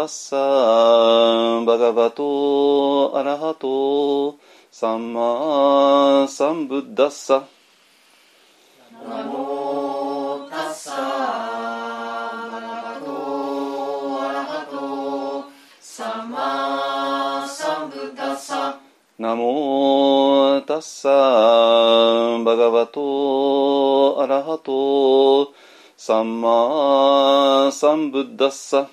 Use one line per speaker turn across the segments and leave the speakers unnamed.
タッサーバガバトアラハトサンマサンブッダッサ
ナモタッサバガバトアラハトサンマサンブッダッサ
ナモタッサバガバトアラハトサンマサンブッダッサ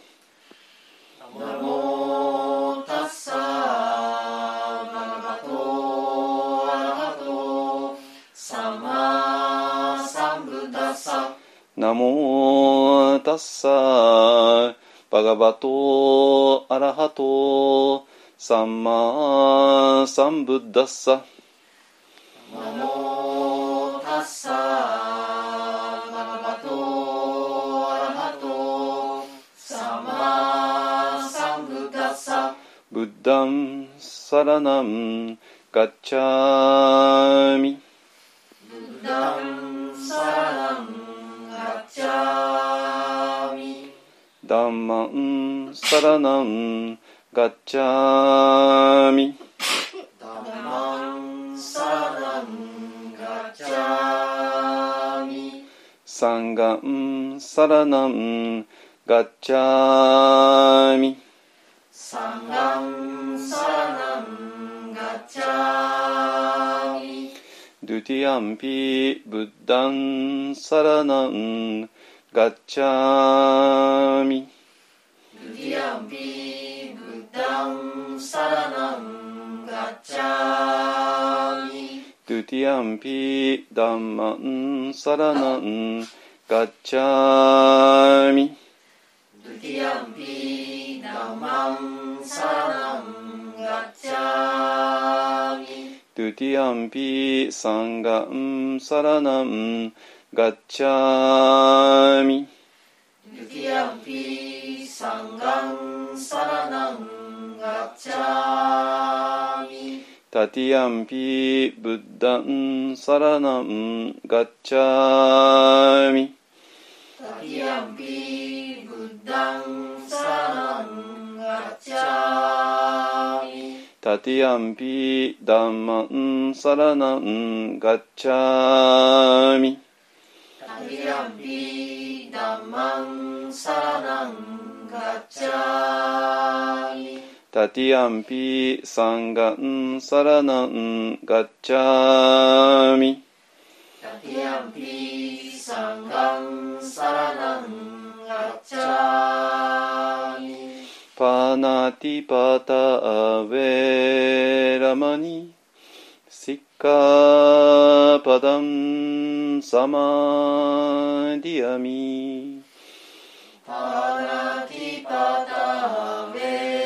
ッサーバガバトアラハトサンマサンブッダッサ
ナモタッサーバガバトアラハトサンマサンブッダッサ
ブッダ
ンサラナンガッチャ
サラナンガッチャミ
ダマンサラナンガッチャミ
サンガ
ンサラナンガッチャミ
サンガンサラナンガッチャミ
ドゥティアンピブッダンサラナンガッチャ
ティアンピダン
マンサラナンガッチャミ
ドゥティアンピダマンサラナンガッチャミ
ドゥティアンピサンガンサラナンガッチャタティアンピブッダンサラナンガッチャミ
タティアンピブッダンサラナンガッチャミ
タティアンピダンマンサラナンガッチャ
ティアンピサンガ
ンサラナンガッチャミ
タティアンピサンガンサラナンガッチャミ
パナティパタアウェラマニシッカパダンサマディアミ
パナティパタベ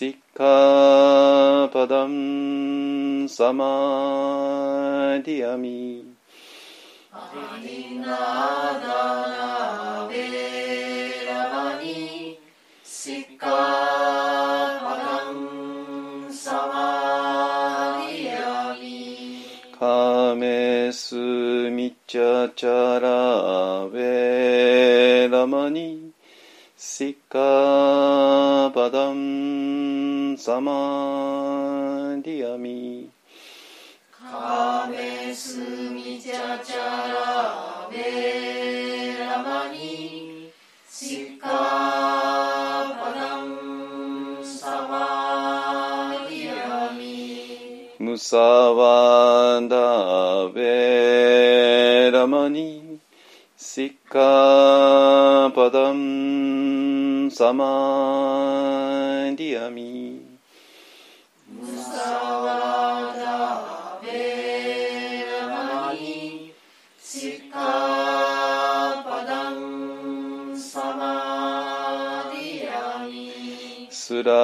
シッカパダンサマディ
スミチャチャラウェラマニシカパダンサマディアミ。
カメスミチャチャラベラマニシカ
ムサワダベラマニシカパダ
ムサマディアミ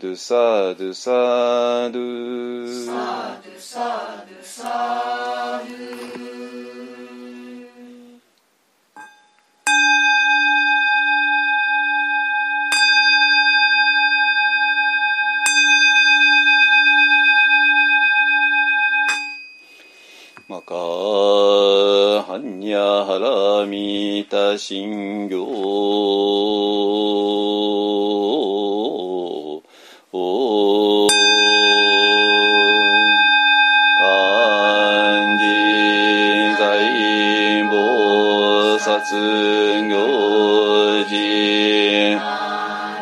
ードサードサードマカハンニャハラミタシンギョ行事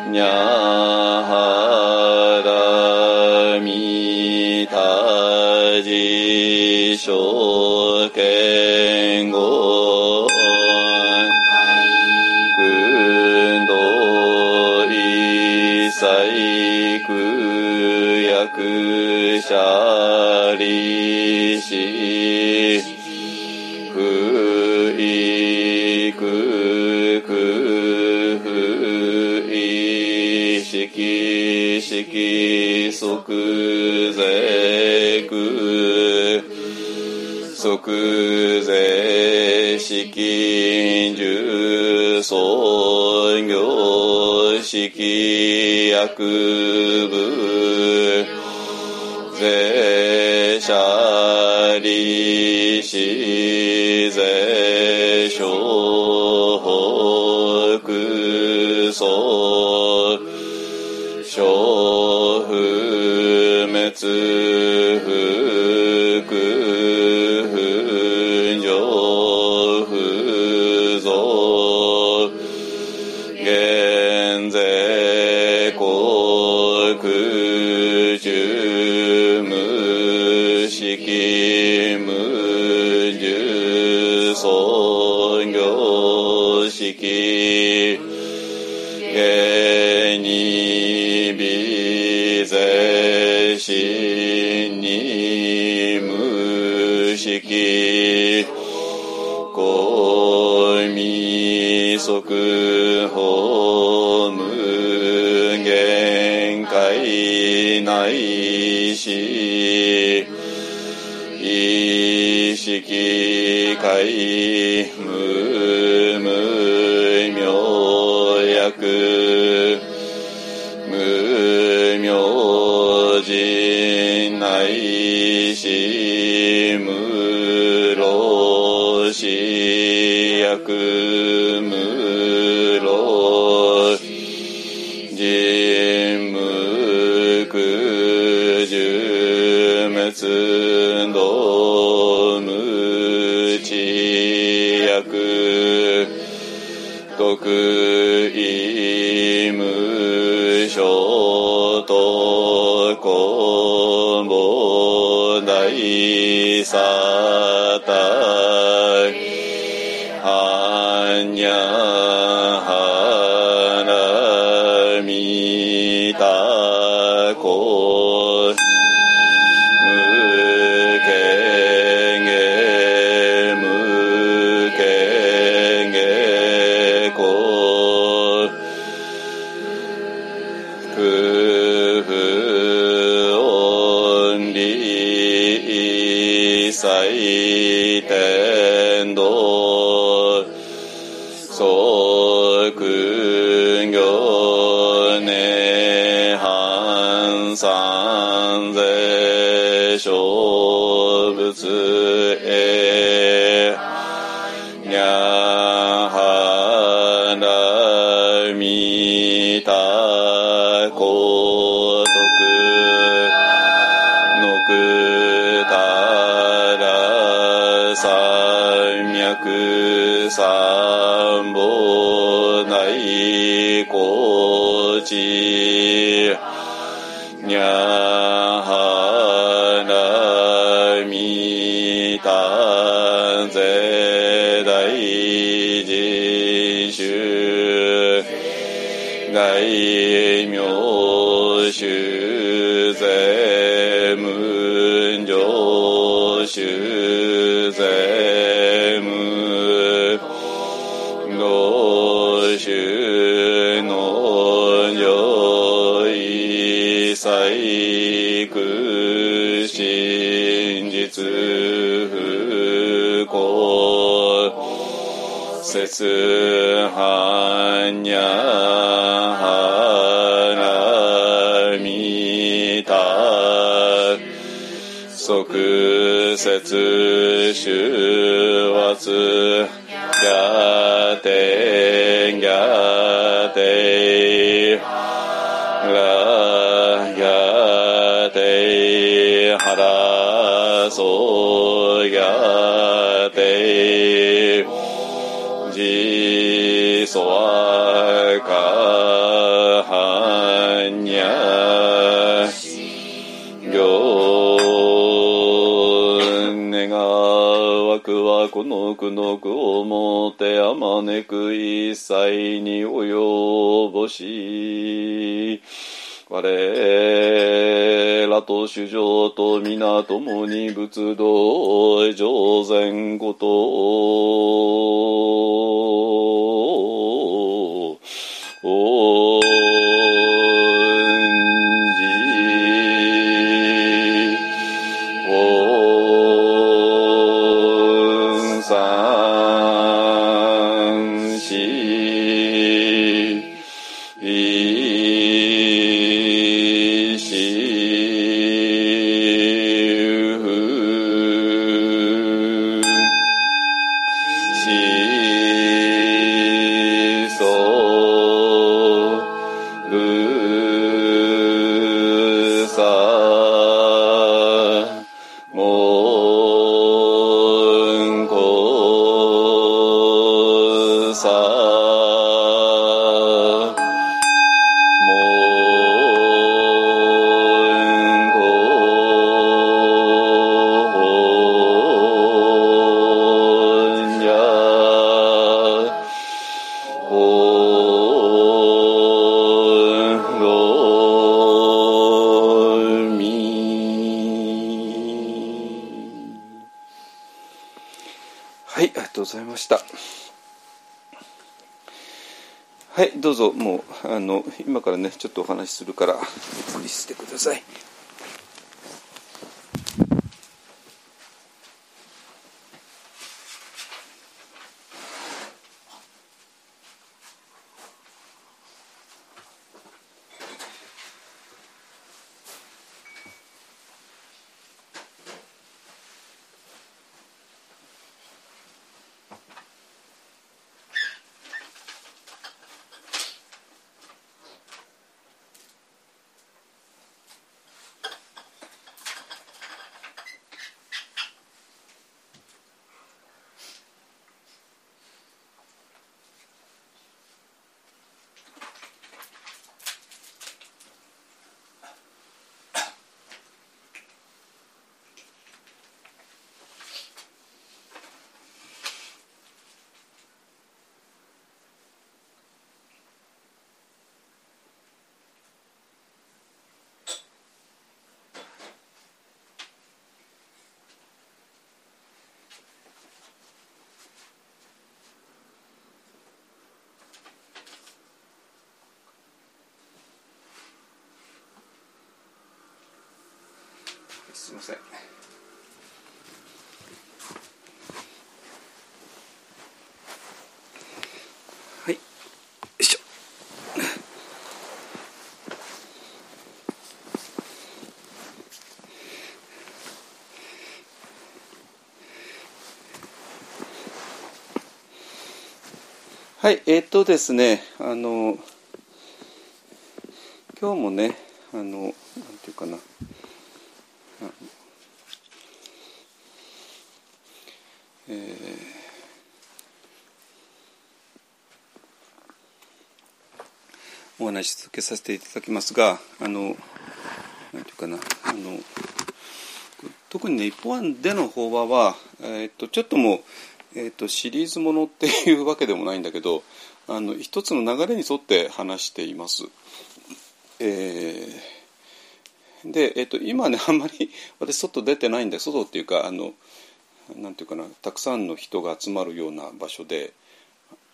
にゃはらみたじしょけんご。くんどいさいくやくしゃりしきしきそくぜく即税式重創業式薬部。税者利子税。滅福不上不増現在界無無明薬。無明人内し無老死薬母大サ修税無上修節衆この苦の苦をもてあまねく一切に及ぼし。我らと主上と皆共に仏道上するからゆっくりしてくださいすいません。はい。よいしょ。はいえー、っとですねあの今日もねあのなんていうかなえーお話し続けさせていただきますがあのなんていうかなあの特にね一方案での法話は、え、っとちょっともう、え、っとシリーズものっていうわけでもないんだけどあの一つの流れに沿って話しています。えーで、えっと、今ねあんまり 私外出てないんで外っていうかあのなんていうかなたくさんの人が集まるような場所で、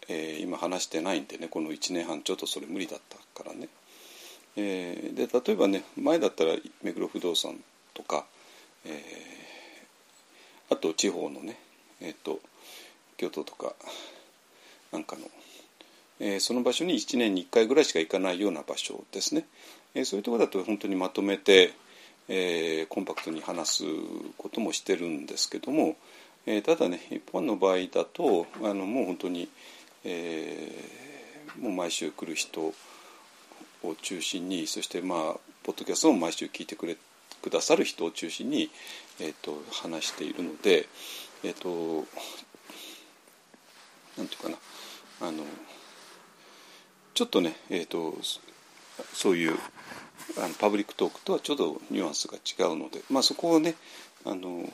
えー今話してないんでねこの1年半ちょっとそれ無理だったからね。えーで例えばね前だったら目黒不動産とか、えーあと地方のね、えー、と京都とかなんかの、えーその場所に1年に1回ぐらいしか行かないような場所ですね、えーそういうところだと本当にまとめて、えーコンパクトに話すこともしてるんですけども、えーただね一般の場合だとあのもう本当に、えーもう毎週来る人を中心にそしてまあポッドキャストを毎週聞いてくれくださる人を中心に、えー、と話しているのでえっ、となんていうかなあのちょっとねえっ、とそそういうあの public talk とはちょっとニュアンスが違うので、まあ、そこをねあの、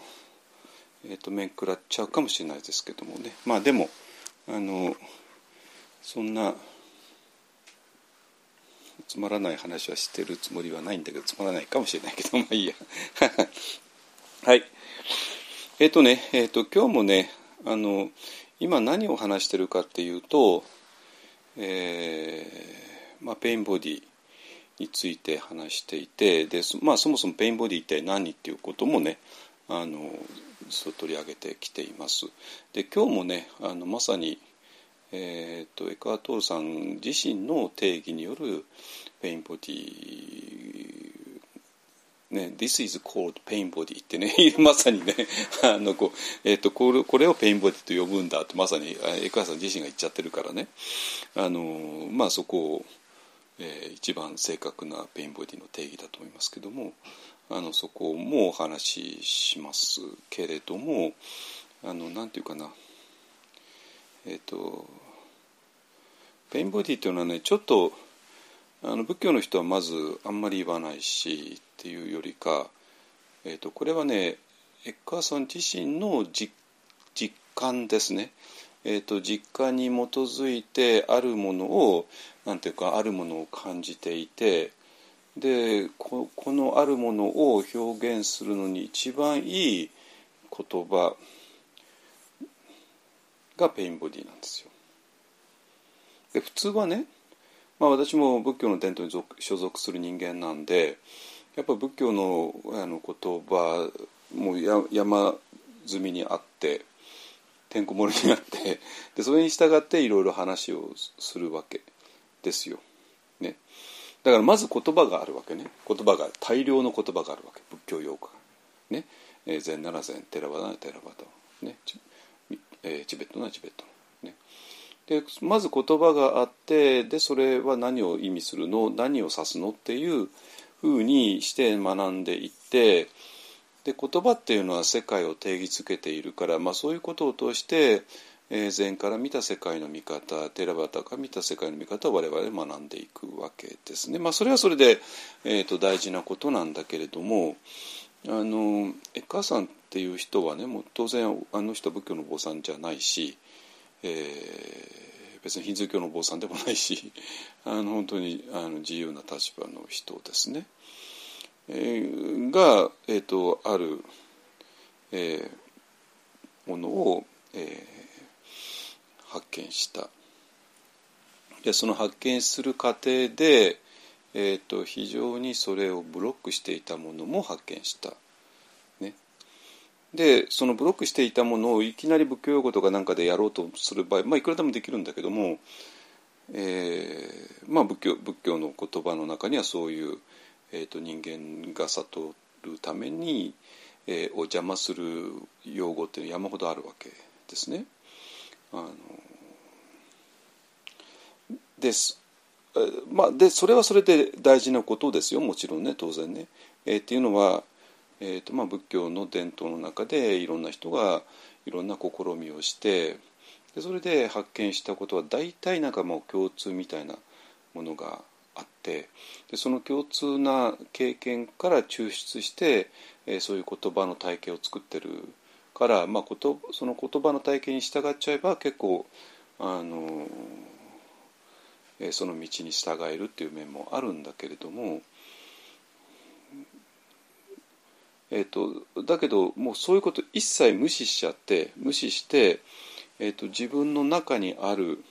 えー、と面食らっちゃうかもしれないですけどもね。まあでもあのそんなつまらない話はしてるつもりはないんだけどつまらないかもしれないけどまあいいや はいえっ、とねえっ、と今日もねあの今何を話してるかっていうとえーまあ、 pain body について話していてで、まあ、そもそも pain body 一体何っていうこともねあのずっと取り上げてきています。で今日もねあのまさに、えー、とエックハルト・トールさん自身の定義による pain body ね、This is called pain body ってね まさにね あのこう、えー、とこれこれを pain body と呼ぶんだとまさにエクアさん自身が言っちゃってるからね。あの、まあ、そこを、えー一番正確な pain body の定義だと思いますけどもあのそこもお話ししますけれどもあのなんていうかな。えっ、とペインボディっていうのはねちょっとあの仏教の人はまずあんまり言わないしっていうよりか、えー、とこれはねエッカーさん自身の実感ですね、えー、と実感に基づいてあるものをなんていうかあるものを感じていてでこのあるものを表現するのに一番いい言葉がペインボディなんですよ。で普通はねまあ、私も仏教の伝統に所属する人間なんでやっぱ仏教のあの言葉もう山積みにあっててんこ盛りにあってでそれに従っていろいろ話をするわけですよ。ね、だからまず言葉があるわけね。言葉が大量の言葉があるわけ。仏教用語が。ね。えー、禅なら禅。テラバならテラバと、ね。チえチベットならチベット。ね。でまず言葉があってでそれは何を意味するの？何を指すの？っていうふうにして学んでいってで言葉っていうのは世界を定義づけているから、まあ、そういうことを通して、えー禅から見た世界の見方テラバタから見た世界の見方を我々学んでいくわけですね。まあ、それはそれで、えー、と大事なことなんだけれどもあのエッカーさんっていう人はねもう当然あの人は仏教の坊さんじゃないし。えー別にヒンズー教の坊さんでもないし あの本当にあの自由な立場の人ですね、えーが、えー、とある、えーものを、えー発見したでその発見する過程で、えー、と非常にそれをブロックしていたものも発見した。でそのブロックしていたものをいきなり仏教用語とかなんかでやろうとする場合、まあ、いくらでもできるんだけども、えーまあ、仏教仏教の言葉の中にはそういう、えー、と人間が悟るために、えーを邪魔する用語っていうのは山ほどあるわけですね。あのですまあ、でそれはそれで大事なことですよもちろんね当然ね。えーっていうのは、えーとまあ、仏教の伝統の中でいろんな人がいろんな試みをしてでそれで発見したことは大体なんかもう共通みたいなものがあってでその共通な経験から抽出して、えーそういう言葉の体系を作ってるから、まあ、ことその言葉の体系に従っちゃえば結構あの、えーその道に従えるっていう面もあるんだけれども。えー、とだけどもうそういうこと一切無視しちゃって無視して、えー、と自分の中にある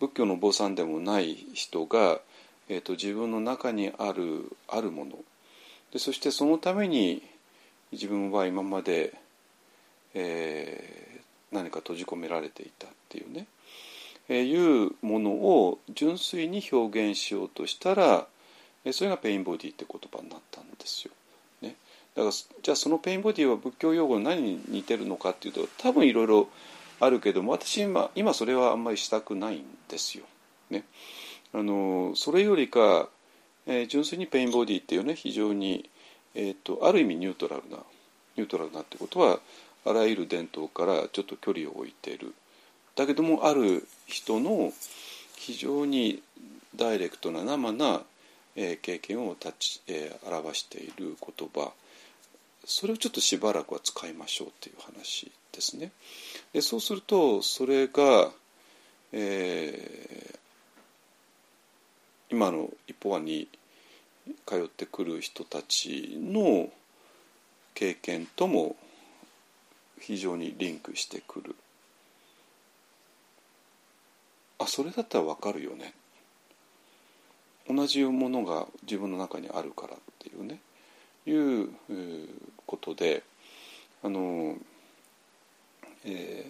仏教の坊さんでもない人が、えーと、自分の中にあるあるものでそしてそのために自分は今まで、えー、何か閉じ込められていたっていうね、えー、いうものを純粋に表現しようとしたら、えー、それがペインボディって言葉になったんですよ。だからじゃあその pain body は仏教用語に何に似てるのかっていうと多分いろいろあるけども私今今それはあんまりしたくないんですよ。ね、あのそれよりか、えー、純粋に pain body っていうね非常に、えーと、ある意味ニュートラルなニュートラルなってことはあらゆる伝統からちょっと距離を置いている。だけどもある人の非常にダイレクトな生な、えー、経験を立ち、えー、表している言葉。それをちょっとしばらくは使いましょうっていう話ですね。でそうするとそれが、えー、今の一方案に通ってくる人たちの経験とも非常にリンクしてくる。あそれだったら分かるよね。同じものが自分の中にあるからっていうね。いうことであの、え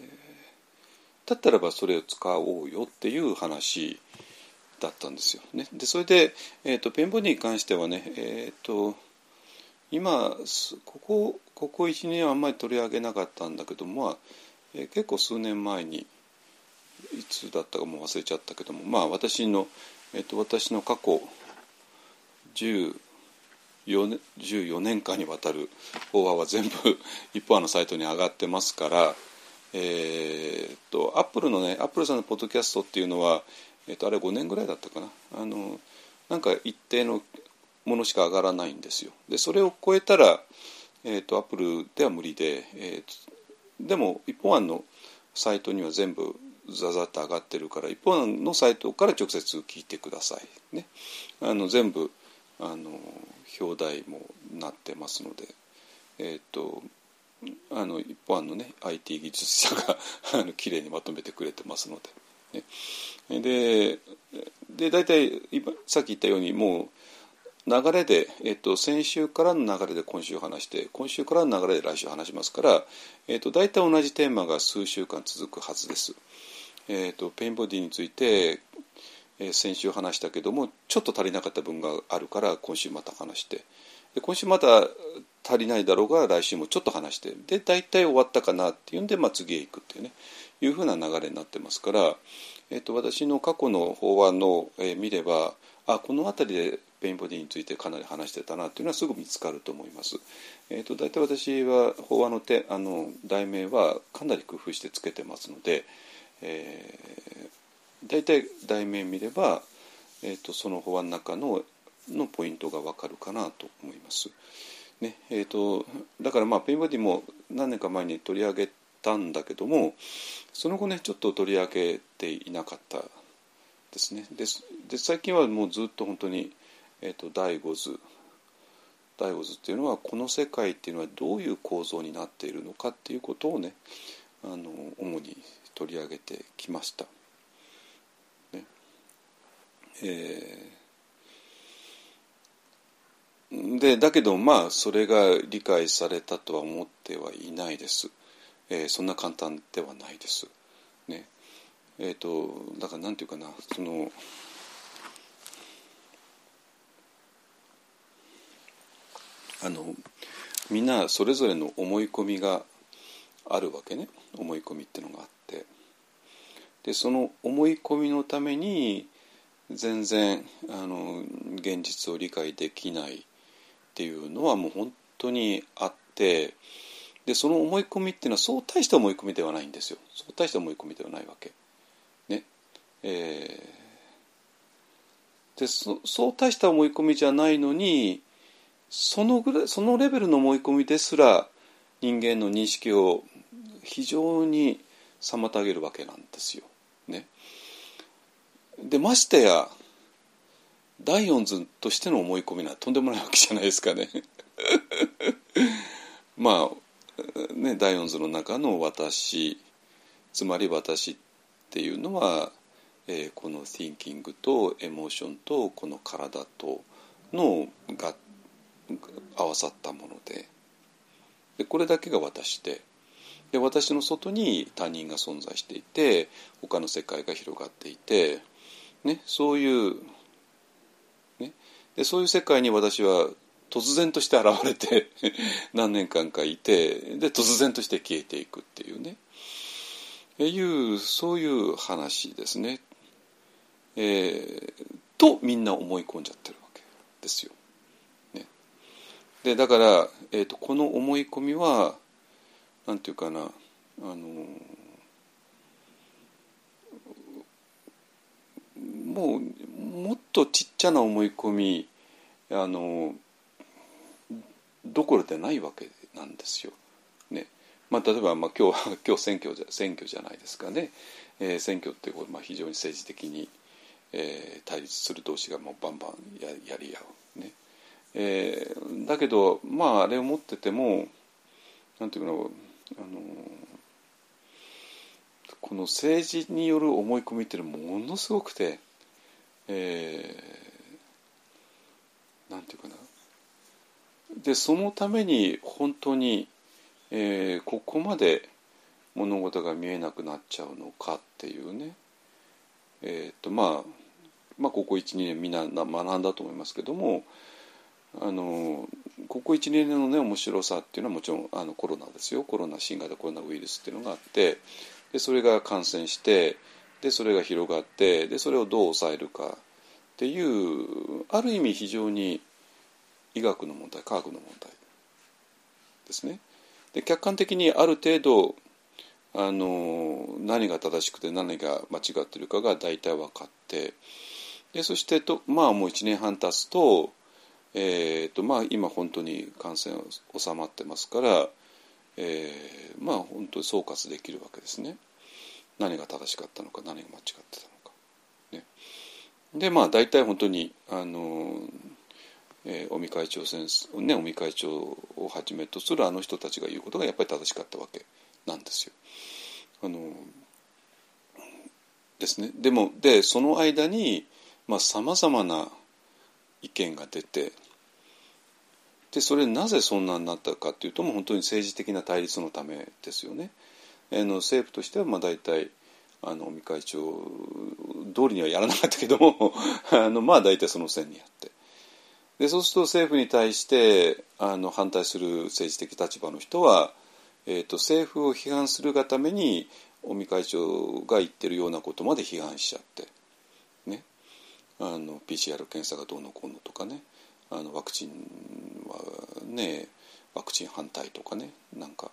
ー、だったらばそれを使おうよっていう話だったんですよ。ね、でそれで、えーと、ペンボディに関してはね、えーと、今ここここ12年はあんまり取り上げなかったんだけども、まあえー、結構数年前にいつだったかも忘れちゃったけどもまあ私の、えーと、私の過去14年 ,14 年間にわたる法話は全部 一方のサイトに上がってますから、えーと、アップルのねアップルさんのポッドキャストっていうのはえーと、あれ5年ぐらいだったかな。あのなんか一定のものしか上がらないんですよ。でそれを超えたら、えーと、アップルでは無理で、えー、でも一本案のサイトには全部ザザッと上がってるから一本案のサイトから直接聞いてください。ね。あの全部あの表題もなってますのでえっ、ー、とあの一本案のね IT 技術者が あの綺麗にまとめてくれてますので。ね、でで大体今さっき言ったようにもう流れで、えっと、先週からの流れで今週話して今週からの流れで来週話しますから、えっと、大体同じテーマが数週間続くはずです。えっと、ペインボディについて、えー、先週話したけどもちょっと足りなかった分があるから今週また話して。で今週また足りないだろうが来週もちょっと話して。で大体終わったかなっていうんで、まあ、次へ行くっていうね。いうふうな流れになってますから、えーと、私の過去の法話の、えー、見ればあこの辺りで pain body についてかなり話してたなっていうのはすぐ見つかると思います。えーと、大体私は法話のてあの題名はかなり工夫してつけてますので、えー、大体題名見れば、えーと、その法話の中ののポイントが分かるかなと思います。ねえー、とだからまあ pain body も何年か前に取り上げたんだけどもその後ねちょっと取り上げていなかったですねでで最近はもうずっと本当に、えーと、第五図第五図っていうのはこの世界っていうのはどういう構造になっているのかっていうことをねあの主に取り上げてきました。えー、でだけどまあそれが理解されたとは思ってはいないです。えー、そんな簡単ではないです。ねえーと、だから何て言うかなそのあのみんなそれぞれの思い込みがあるわけね思い込みっていうのがあってでその思い込みのために全然あの現実を理解できないっていうのはもう本当にあってでその思い込みっていうのはそう大した思い込みではないんですよそう大した思い込みではないわけ。ねえー、でそそう大した思い込みじゃないのにそのぐらいそのレベルの思い込みですら人間の認識を非常に妨げるわけなんですよ。ね、でましてやダイオンズとしての思い込みはとんでもないわけじゃないですかね。まあね、ダイオンズの中の私つまり私っていうのは、えーこの thinking とエモーションとこの体とのが合わさったもので。でこれだけが私で。で私の外に他人が存在していて他の世界が広がっていて、ね、そういう、ね、でそういう世界に私は突然として現れて 何年間かいてで突然として消えていくっていうねいうそういう話ですね。えーとみんな思い込んじゃってるわけですよ。ね、でだから、えーとこの思い込みはなんていうかなあのもうもっとちっちゃな思い込みあのどころでないわけなんですよ。ねまあ、例えば、まあ、今日 今日選挙じゃ選挙じゃないですかね、えー選挙ってこう、まあ、非常に政治的に、えー対立する同士がもうバンバンややり合う。ねえーだけどまああれを持っててもなんていうかなあのこの政治による思い込みっていうのはものすごくて、えーなんていうかな。でそのために本当に、えーここまで物事が見えなくなっちゃうのかっていうね、えーとまあ、まあここ12年みんな学んだと思いますけどもあのここ12年のね面白さっていうのはもちろんあのコロナですよ。コロナ新型コロナウイルスっていうのがあってでそれが感染してでそれが広がってでそれをどう抑えるかっていうある意味非常に医学の問題科学の問題ですね。で客観的にある程度あの何が正しくて何が間違ってるかが大体分かってでそしてとまあもう1年半経つと,、えーとまあ、今本当に感染収まってますから、えーまあ本当に総括できるわけですね。何が正しかったのか何が間違ってたのか。ね、でまあ大体本当にあのえー尾身会長先生、ね、尾身会長をはじめとするあの人たちが言うことがやっぱり正しかったわけなんですよ。あのですね、でもでその間にさまざ、まな意見が出てでそれなぜそんなになったかというともう本当に政治的な対立のためですよね。の政府としてはまあ大体あの尾身会長通りにはやらなかったけども あのまあ大体その線にあって。でそうすると政府に対してあの反対する政治的立場の人は、えー、と政府を批判するがために尾身会長が言ってるようなことまで批判しちゃって、ね、あの PCR 検査がどうのこうのとかね。あのワクチンはねワクチン反対とかね。なんか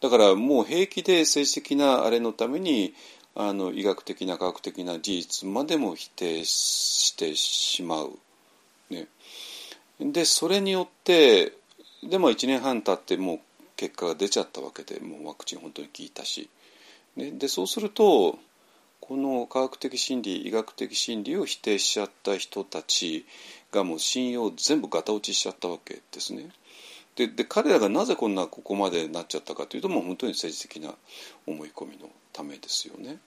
だからもう平気で政治的なあれのためにあの医学的な科学的な事実までも否定してしまう。ね、でそれによってでも1年半経ってもう結果が出ちゃったわけでもうワクチン本当に効いたし、ね、でそうするとこの科学的真理医学的真理を否定しちゃった人たちがもう信用全部ガタ落ちしちゃったわけですね。でで彼らがなぜこんなここまでなっちゃったかというともう本当に政治的な思い込みのためですよね。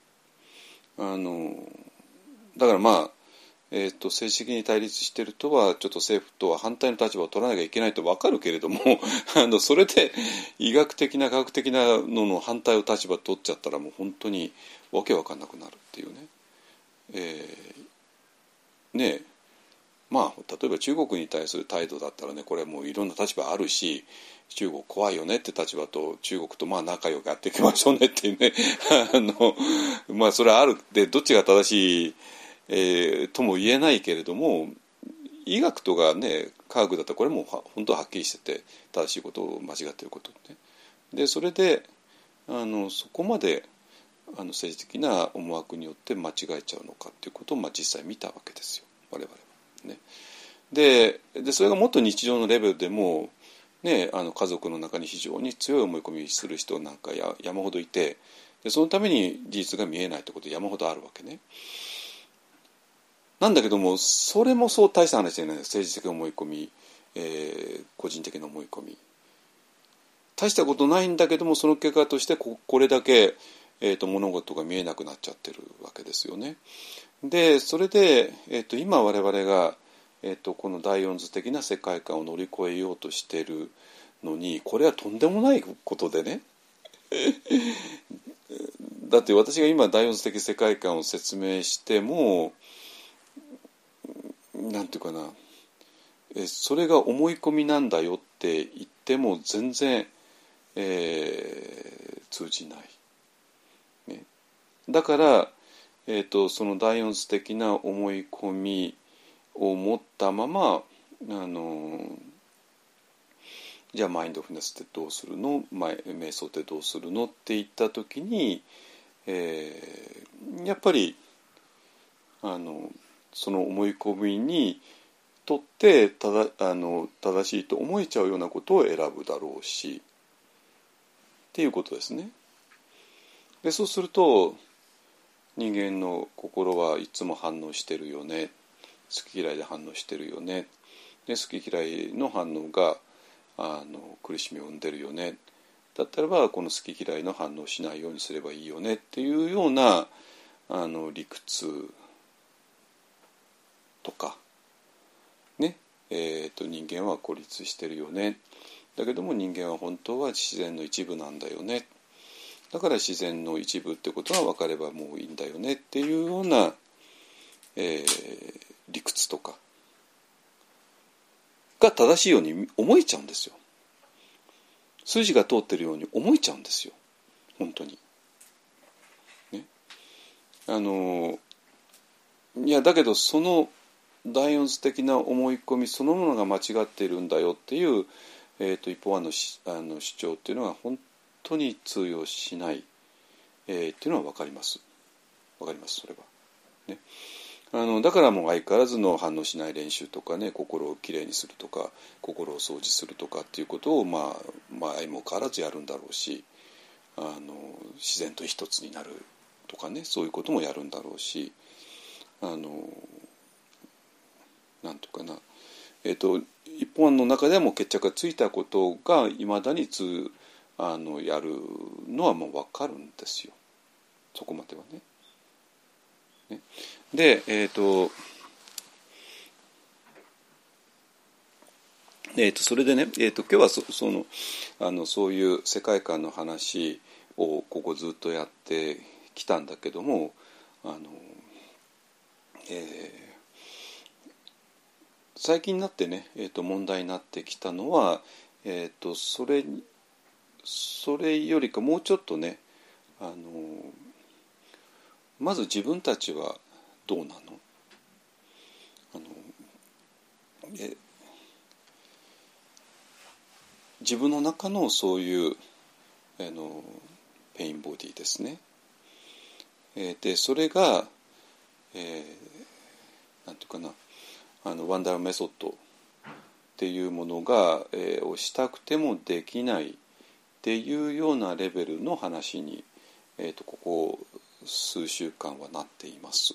あのだからまあえー、と政治的に対立してるとはちょっと政府とは反対の立場を取らなきゃいけないと分かるけれども あのそれで医学的な科学的なのの反対を立場取っちゃったらもう本当にわけわかんなくなるっていうね。えー、ねまあ例えば中国に対する態度だったらねこれもういろんな立場あるし中国怖いよねって立場と中国とまあ仲良くやっていきましょうねっていうね あのまあそれはあるでどっちが正しいえー、とも言えないけれども医学とかね科学だったらこれも本当ははっきりしてて正しいことを間違ってることね。でそれであのそこまであの政治的な思惑によって間違えちゃうのかっていうことを、まあ、実際見たわけですよ我々は。ね、ででそれがもっと日常のレベルでも、ね、あの家族の中に非常に強い思い込みする人なんかや山ほどいてでそのために事実が見えないってこと山ほどあるわけね。なんだけどもそれもそう大した話じゃない。政治的思い込み、えー、個人的な思い込み。大したことないんだけどもその結果としてここれだけ、えー、と物事が見えなくなっちゃってるわけですよね。でそれで、えー、と今我々が、えー、とこの大音図的な世界観を乗り越えようとしてるのにこれはとんでもないことでね だって私が今大音図的世界観を説明してもなんていうかなえそれが思い込みなんだよって言っても全然、えー、通じない。だから、えーと、その大音図的な思い込みを持ったままあのじゃあマインドフルネスってどうするの？瞑想ってどうするの？って言った時に、えー、やっぱりあのその思い込みにとってただあの正しいと思えちゃうようなことを選ぶだろうしっていうことですね。でそうすると人間の心はいつも反応してるよね。好き嫌いで反応してるよね。で好き嫌いの反応があの苦しみを生んでるよね。だったらばこの好き嫌いの反応しないようにすればいいよね。っていうようなあの理屈とかね。えーと、人間は孤立してるよね。だけども人間は本当は自然の一部なんだよね。だから自然の一部ってことが分かればもういいんだよねっていうような、えー、理屈とかが正しいように思えちゃうんですよ。筋が通ってるように思えちゃうんですよ本当に。ね、あのいやだけどその大音図的な思い込みそのものが間違っているんだよっていう、えーと、一方案のあの主張っていうのは本当に通用しない、えー、っていうのは分かります。分かりますそれは。ね、あのだからもう相変わらずの反応しない練習とかね心をきれいにするとか心を掃除するとかっていうことをまあ、まあ、相も変わらずやるんだろうしあの自然と一つになるとかねそういうこともやるんだろうしあのなんとかな、えーと、一本の中でも決着がついたことがいまだにつあのやるのはもう分かるんですよそこまではね。ねでえっ、ー、とえーと、それでね、えーと、今日はそそのあのそういう世界観の話をここずっとやってきたんだけどもあの、えー最近になってね、えー、と問題になってきたのは、えー、とそれそれよりかもうちょっとねあのまず自分たちはどうなの？あのえ自分の中のそういうあの pain body ですね。え、でそれが、えー、なんていうかな。あのワンダルマメソッドっていうものが、えー、をしたくてもできない。っていうようなレベルの話に、えーと、ここ数週間はなっています。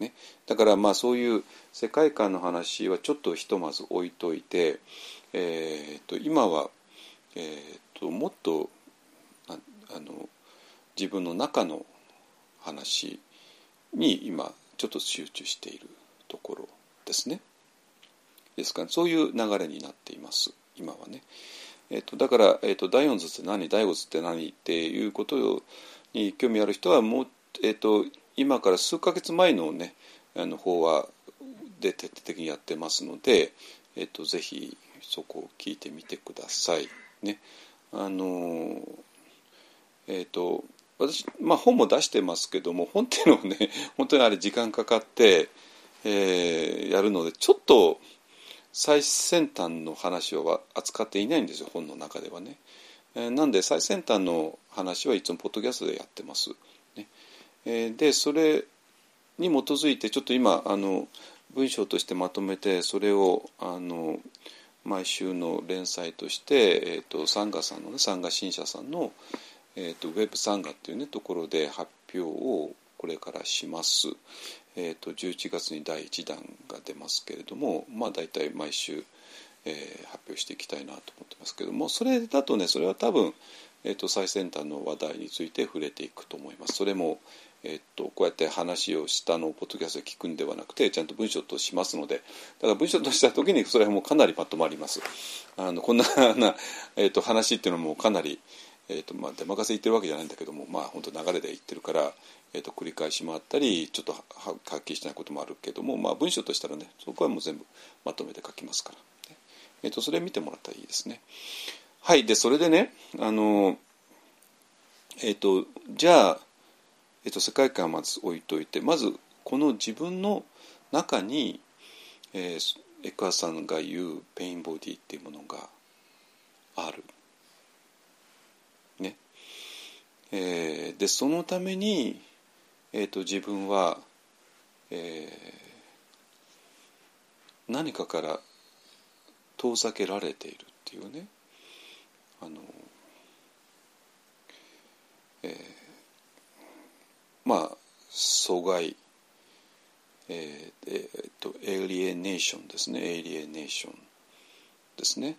ね、だからまあそういう世界観の話はちょっとひとまず置いといて、えーと、今は、えーと、もっとあの自分の中の話に今ちょっと集中しているところですね。ですからそういう流れになっています今はね。えーと、だから、えーと、第四図って何？第五図って何？っていうことに興味ある人はもう、えーと、今から数ヶ月前のねあの法話で徹底的にやってますので、えー、とぜひそこを聞いてみてください。ね、あのえっ、と私、まあ、本も出してますけども本っていうのはね本当にあれ時間かかってえー、やるのでちょっと最先端の話は扱っていないんですよ本の中ではね。えー、なんで最先端の話はいつもポッドキャストでやってます。ねえー、でそれに基づいてちょっと今あの文章としてまとめてそれをあの毎週の連載として、えーと、サンガさんのねサンガ新社さんの、えーと、ウェブサンガっていうねところで発表をこれからします。えーと、11月に第1弾が出ますけれどもまあ大体毎週、えー、発表していきたいなと思ってますけどもそれだとねそれは多分えー、と最先端の話題について触れていくと思います。それもえっと、こうやって話をしたのをポッドキャストで聞くんではなくてちゃんと文章としますのでだから文章とした時にそれはもうかなりまとまりますあのこんな な、えっと、話っていうのもかなり、えっとまあ、出任せ言ってるわけじゃないんだけどもまあ本当流れで言ってるから、えっと、繰り返しもあったりちょっとはっきりしてないこともあるけども、まあ、文章としたらねそこはもう全部まとめて書きますから、えっと、それ見てもらったらいいですねはいでそれでねあのえっとじゃあえっと、世界観はまず置いといてまずこの自分の中に、えー、エクアさんが言うペインボディっていうものがある。ね。えー、でそのために、えーと、自分は、えー、何かから遠ざけられているっていうね。あの、えーまあ阻害えー、えー、とエイリエネーションですね。エイリエネーションですね。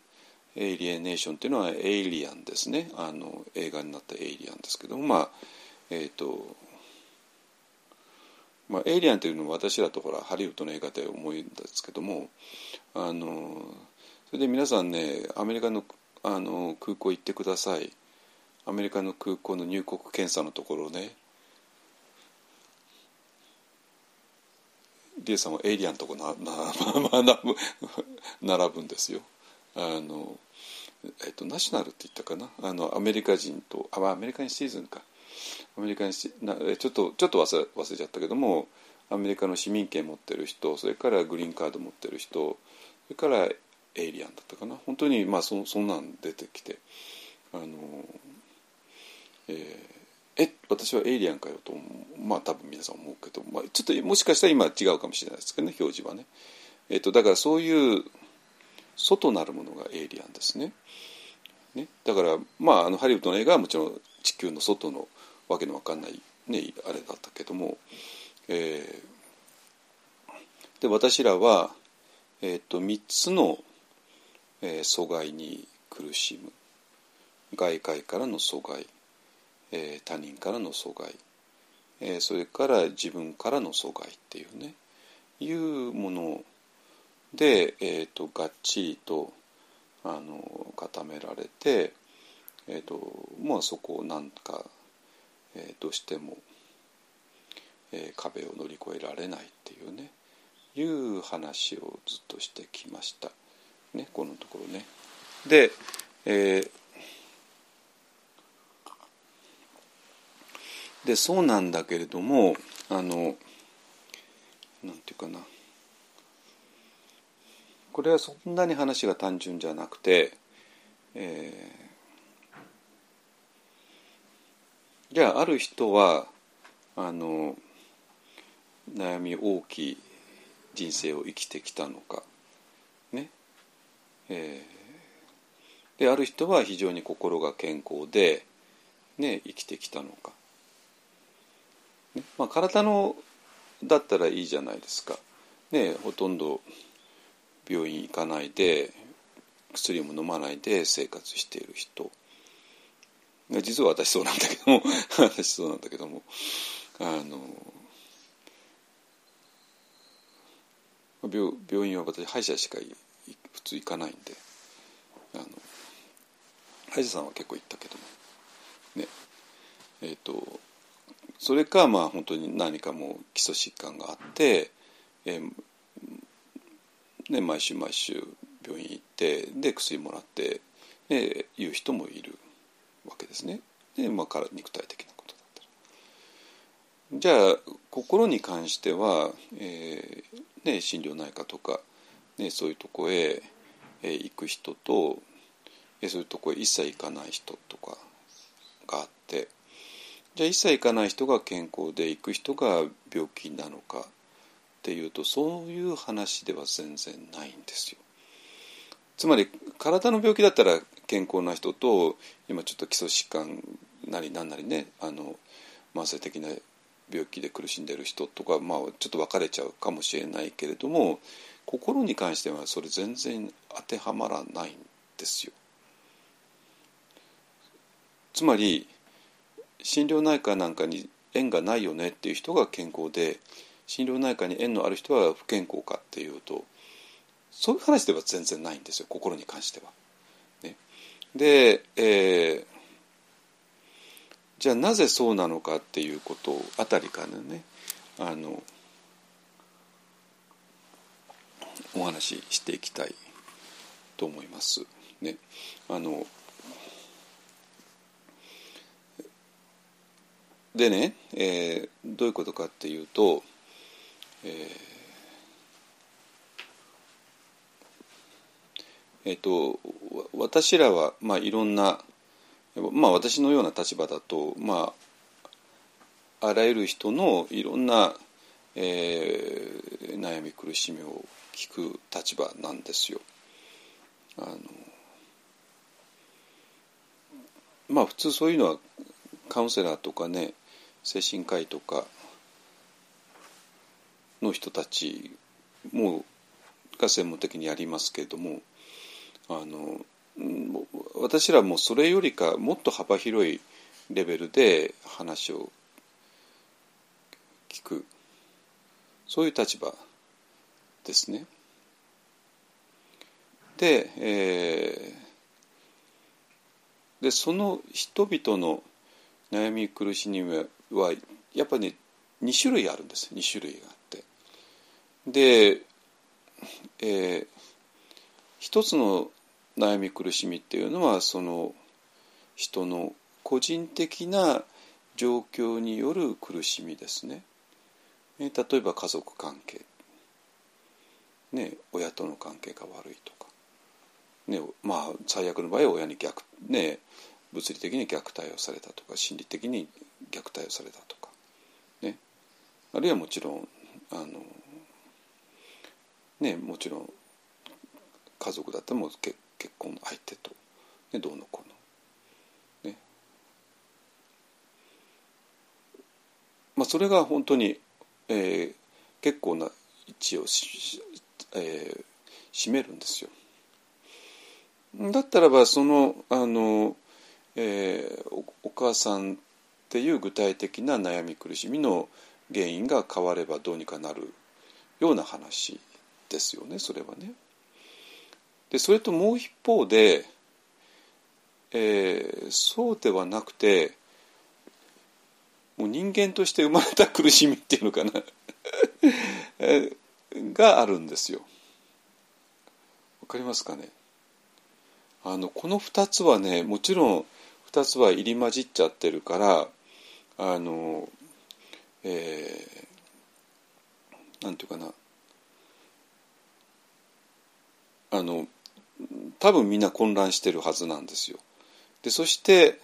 エイリエネーションっていうのはエイリアンですね。あの映画になったエイリアンですけども。まあえっ、ー、とまあ、エイリアンというのは私らとほらハリウッドの映画で思うんですけども。あのそれで皆さんねアメリカのあの空港行ってください。アメリカの空港の入国検査のところね。リエさんはエイリアンとこなな並ぶ並ぶんですよ。あのえっと、ナショナルって言ったかな？あのアメリカ人とあアメリカンシーズンか。アメリカンシなちょっとちょっと忘れ忘れちゃったけどもアメリカの市民権持ってる人それからグリーンカード持ってる人それからエイリアンだったかな？本当にまあそそんなん出てきてあの、えーえ私はエイリアンかよとまあ多分皆さん思うけど、まあ、ちょっともしかしたら今違うかもしれないですけどね表示はね、えーと、だからそういう外なるものがエイリアンですね。ね。だからまああのハリウッドの映画はもちろん地球の外のわけのわかんない、ね、あれだったけども、えー、で私らは、えーと、3つの、えー、阻害に苦しむ。外界からの阻害えー、他人からの阻害、えー、それから自分からの阻害っていうねいうものをで、えーと、がっちりとあの固められて、えーとまあ、そこをなんか、えー、どうしても、えー、壁を乗り越えられないっていうねいう話をずっとしてきました。ね、このところね。で、えー、でそうなんだけれどもあのなんていうかなこれはそんなに話が単純じゃなくて、えー、じゃあある人はあの悩み大きい人生を生きてきたのかね。えー、である人は非常に心が健康で、ね、生きてきたのか。ね。まあ、体のだったらいいじゃないですか、ね、ほとんど病院行かないで薬も飲まないで生活している人。実は私そうなんだけども 私そうなんだけどもあの病病院は私歯医者しか普通行かないんであの歯医者さんは結構行ったけども。ね。えっ、ー、とそれかまあ本当に何かもう基礎疾患があって、えーね、毎週毎週病院行ってで薬もらってでいう人もいるわけですね。でまあから肉体的なことだったら。じゃあ心に関しては、えーね、心療内科とか、ね、そういうとこへ、え、行く人と、え、そういうとこへ一切行かない人とかがあってじゃあ一切行かない人が健康で行く人が病気なのかっていうとそういう話では全然ないんですよ。つまり体の病気だったら健康な人と今ちょっと基礎疾患なりなんなりねあの慢性的な病気で苦しんでる人とか、まあ、ちょっと分かれちゃうかもしれないけれども心に関してはそれ全然当てはまらないんですよ。つまり心療内科なんかに縁がないよねっていう人が健康で心療内科に縁のある人は不健康かっていうとそういう話では全然ないんですよ心に関しては。ね、で、えー、じゃあなぜそうなのかっていうことあたりからねあのお話ししていきたいと思います。ね、あのでね、えー、どういうことかっていうと、えーえーと、私らは、まあ、いろんな、まあ、私のような立場だと、まあ、あらゆる人のいろんな、えー、悩み苦しみを聞く立場なんですよ。あのまあ普通そういうのはカウンセラーとかね精神科医とかの人たちもが専門的にやりますけれどもあの私らもそれよりかもっと幅広いレベルで話を聞くそういう立場ですね。で,、えー、でその人々の悩み苦しみはやっぱり、ね、2種類あるんです2種類が。で、えー、一つの悩み苦しみっていうのはその人の個人的な状況による苦しみですね。例えば家族関係、ね、親との関係が悪いとか、ねまあ、最悪の場合は親に虐、ね、物理的に虐待をされたとか心理的に虐待をされたとか、ね、あるいはもちろんあの、ね、もちろん家族だっても結結婚の相手と、ね、どうのこうの。ねまあ、それが本当に、えー、結構な位置をし、えー、占めるんですよ。だったらばそのあの、えー、お母さんっていう具体的な悩み苦しみの原因が変わればどうにかなるような話ですよねそれはね。でそれともう一方で、えー、そうではなくてもう人間として生まれた苦しみっていうのかな があるんですよ。わかりますかねあのこの2つはねもちろん2つは入り混じっちゃってるからあのえー、なんていうかなあの多分みんな混乱してるはずなんですよ。でそして、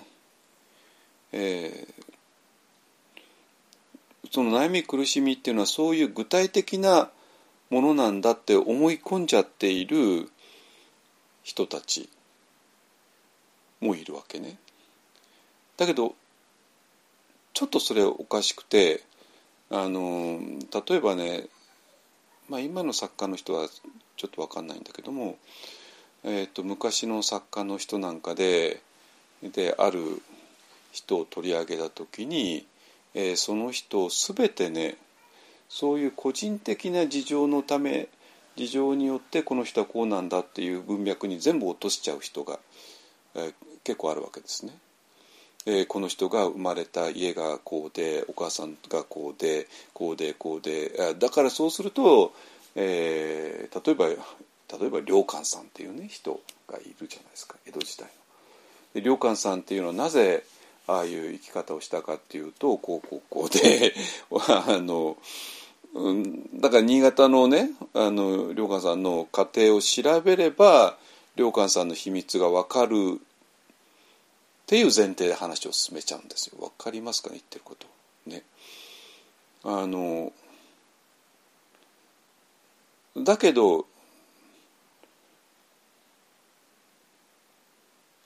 えー、その悩み苦しみっていうのはそういう具体的なものなんだって思い込んじゃっている人たちもいるわけね。だけどちょっとそれおかしくてあの例えばね、まあ、今の作家の人はちょっと分かんないんだけども、えーと、昔の作家の人なんかでである人を取り上げた時に、えー、その人を全てねそういう個人的な事情のため事情によってこの人はこうなんだっていう文脈に全部落としちゃう人が、えー、結構あるわけですね。えー、この人が生まれた家がこうでお母さんがこうでこうでこうでだからそうすると、えー、例えば例えば良寛さんっていうね人がいるじゃないですか江戸時代の。で良寛さんっていうのはなぜああいう生き方をしたかっていうとこうこうこうで あの、うん、だから新潟のねあの良寛さんの家庭を調べれば良寛さんの秘密が分かるっていう前提で話を進めちゃうんですよ。わかりますかね言ってること。ね。あのだけど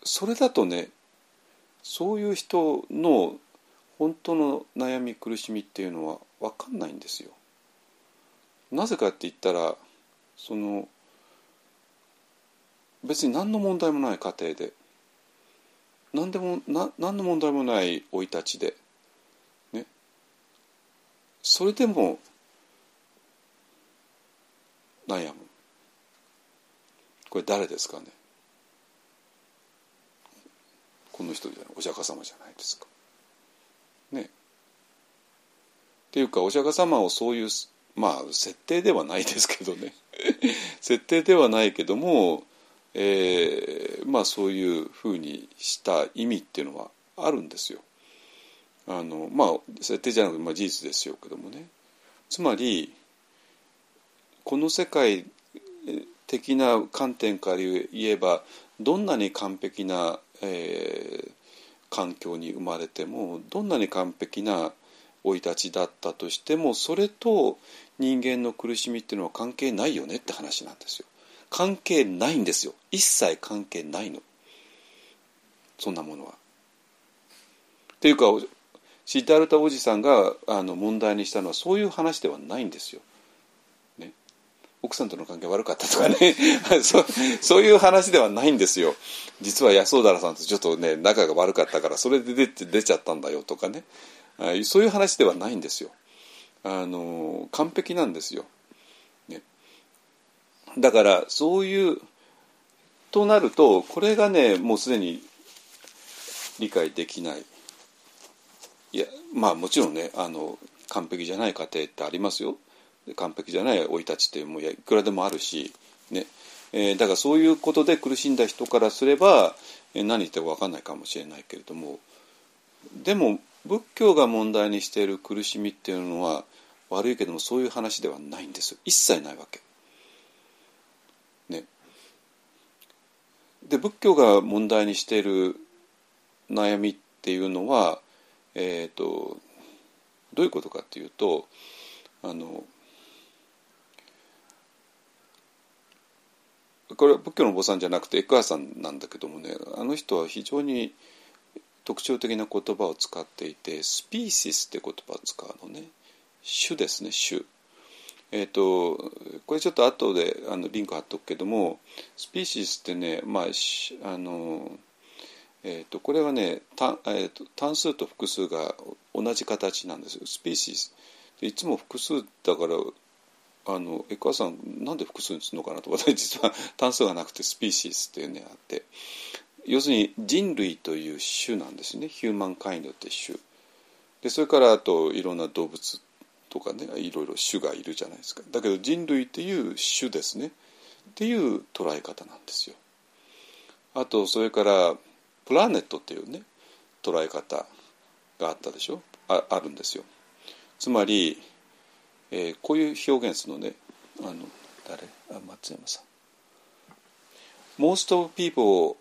それだとねそういう人の本当の悩み苦しみっていうのは分かんないんですよ。なぜかって言ったらその別に何の問題もない家庭で何でもな何の問題もない生い立ちで、ね、それでも悩むこれ誰ですかね？この人じゃないお釈迦様じゃないですか。ね。っていうかお釈迦様をそういうまあ設定ではないですけどね 設定ではないけども、えー、まあそういうふうにした意味っていうのはあるんですよ。あのまあ設定じゃなくて、まあ、事実ですよけどもね。つまりこの世界的な観点から言えばどんなに完璧な、えー、環境に生まれてもどんなに完璧な生い立ちだったとしてもそれと人間の苦しみっていうのは関係ないよねって話なんですよ。関係ないんですよ一切関係ないのそんなものは。っていうかシッダルタおじさんがあの問題にしたのはそういう話ではないんですよ。奥さんとの関係悪かったとかね そそういう話ではないんですよ。実は安尾原さんとちょっとね仲が悪かったからそれで出て出ちゃったんだよとかねそういう話ではないんですよ。あの完璧なんですよ。ね、だからそういうとなるとこれがねもうすでに理解できない。いやまあもちろんねあの完璧じゃない家庭ってありますよ。完璧じゃない生い立ちってもういくらでもあるし、ねえー、だからそういうことで苦しんだ人からすれば、えー、何言っても分かんないかもしれないけれどもでも仏教が問題にしている苦しみっていうのは悪いけどもそういう話ではないんです一切ないわけ。ね。で仏教が問題にしている悩みっていうのは、えーと、どういうことかっていうとあのこれは仏教のお坊さんじゃなくてエクアさんなんだけどもねあの人は非常に特徴的な言葉を使っていてスピーシスって言葉を使うのね。種ですね種。えーと、これちょっと後であのリンク貼っとくけどもスピーシスってね、まああのえーと、これはね単,、えーと、単数と複数が同じ形なんです。よスピーシス。いつも複数だからあのエクアさんなんで複数にするのかなと私 実は単数がなくてスピーシースっていうねあって。要するに人類という種なんですね。ヒューマンカインドって種。でそれからあといろんな動物とかねいろいろ種がいるじゃないですか。だけど人類っていう種ですね。っていう捉え方なんですよ。あとそれからプラネットっていうね捉え方があったでしょ？ああるんですよ。つまり、えー、こういう表現するのねあの誰？あ松山さん。Most of people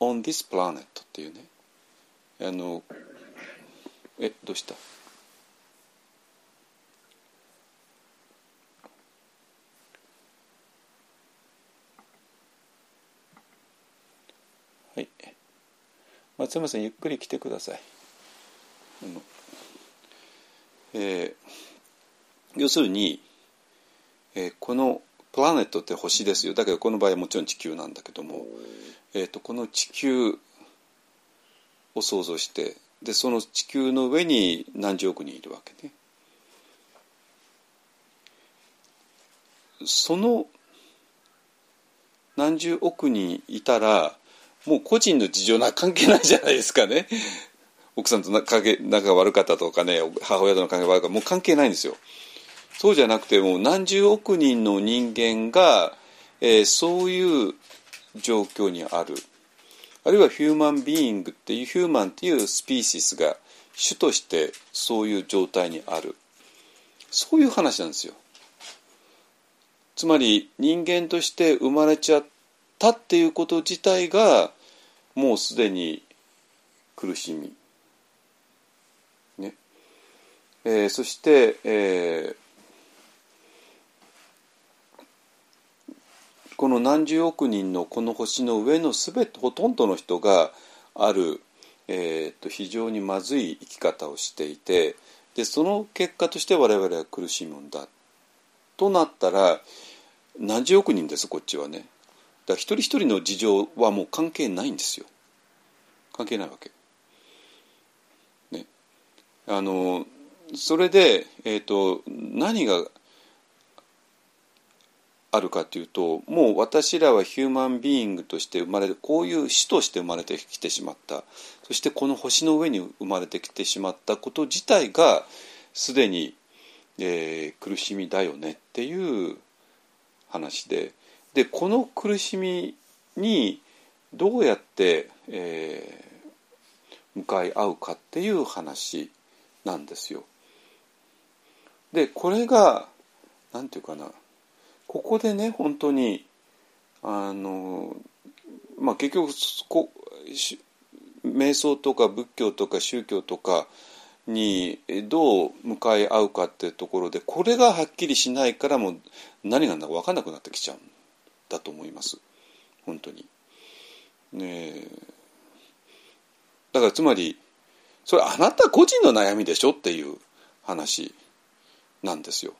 on this planet っていうね。あのえどうした？はい。松山さんゆっくり来てください。あの、えー、要するに、えー、このプラネットって星ですよだけどこの場合はもちろん地球なんだけどもえーと、この地球を想像してでその地球の上に何十億人いるわけね。その何十億人いたらもう個人の事情な関係ないじゃないですかね。奥さんと仲が悪かったとかね母親との関係が悪かったもう関係ないんですよ。そうじゃなくてもう何十億人の人間が、えー、そういう状況にある。あるいはヒューマンビーイングっていうヒューマンっていうスピーシスが主としてそういう状態にある。そういう話なんですよ。つまり人間として生まれちゃったっていうこと自体がもうすでに苦しみ。ね。えー、そして、えーこの何十億人のこの星の上の全てほとんどの人がある、えーと、非常にまずい生き方をしていてでその結果として我々は苦しむんだとなったら何十億人ですこっちはね。だ一人一人の事情はもう関係ないんですよ。関係ないわけ。ね。あのそれで、えーと、何があるかというともう私らはヒューマンビーイングとして生まれるこういう死として生まれてきてしまった。そしてこの星の上に生まれてきてしまったこと自体がすでに、えー、苦しみだよねっていう話で。でこの苦しみにどうやって、えー、向かい合うかっていう話なんですよ。でこれが何て言うかな。ここでね本当にあのまあ結局こ瞑想とか仏教とか宗教とかにどう向かい合うかっていうところでこれがはっきりしないからもう何が何だか分かんなくなってきちゃうんだと思います本当に。ねだからつまりそれあなた個人の悩みでしょっていう話なんですよ。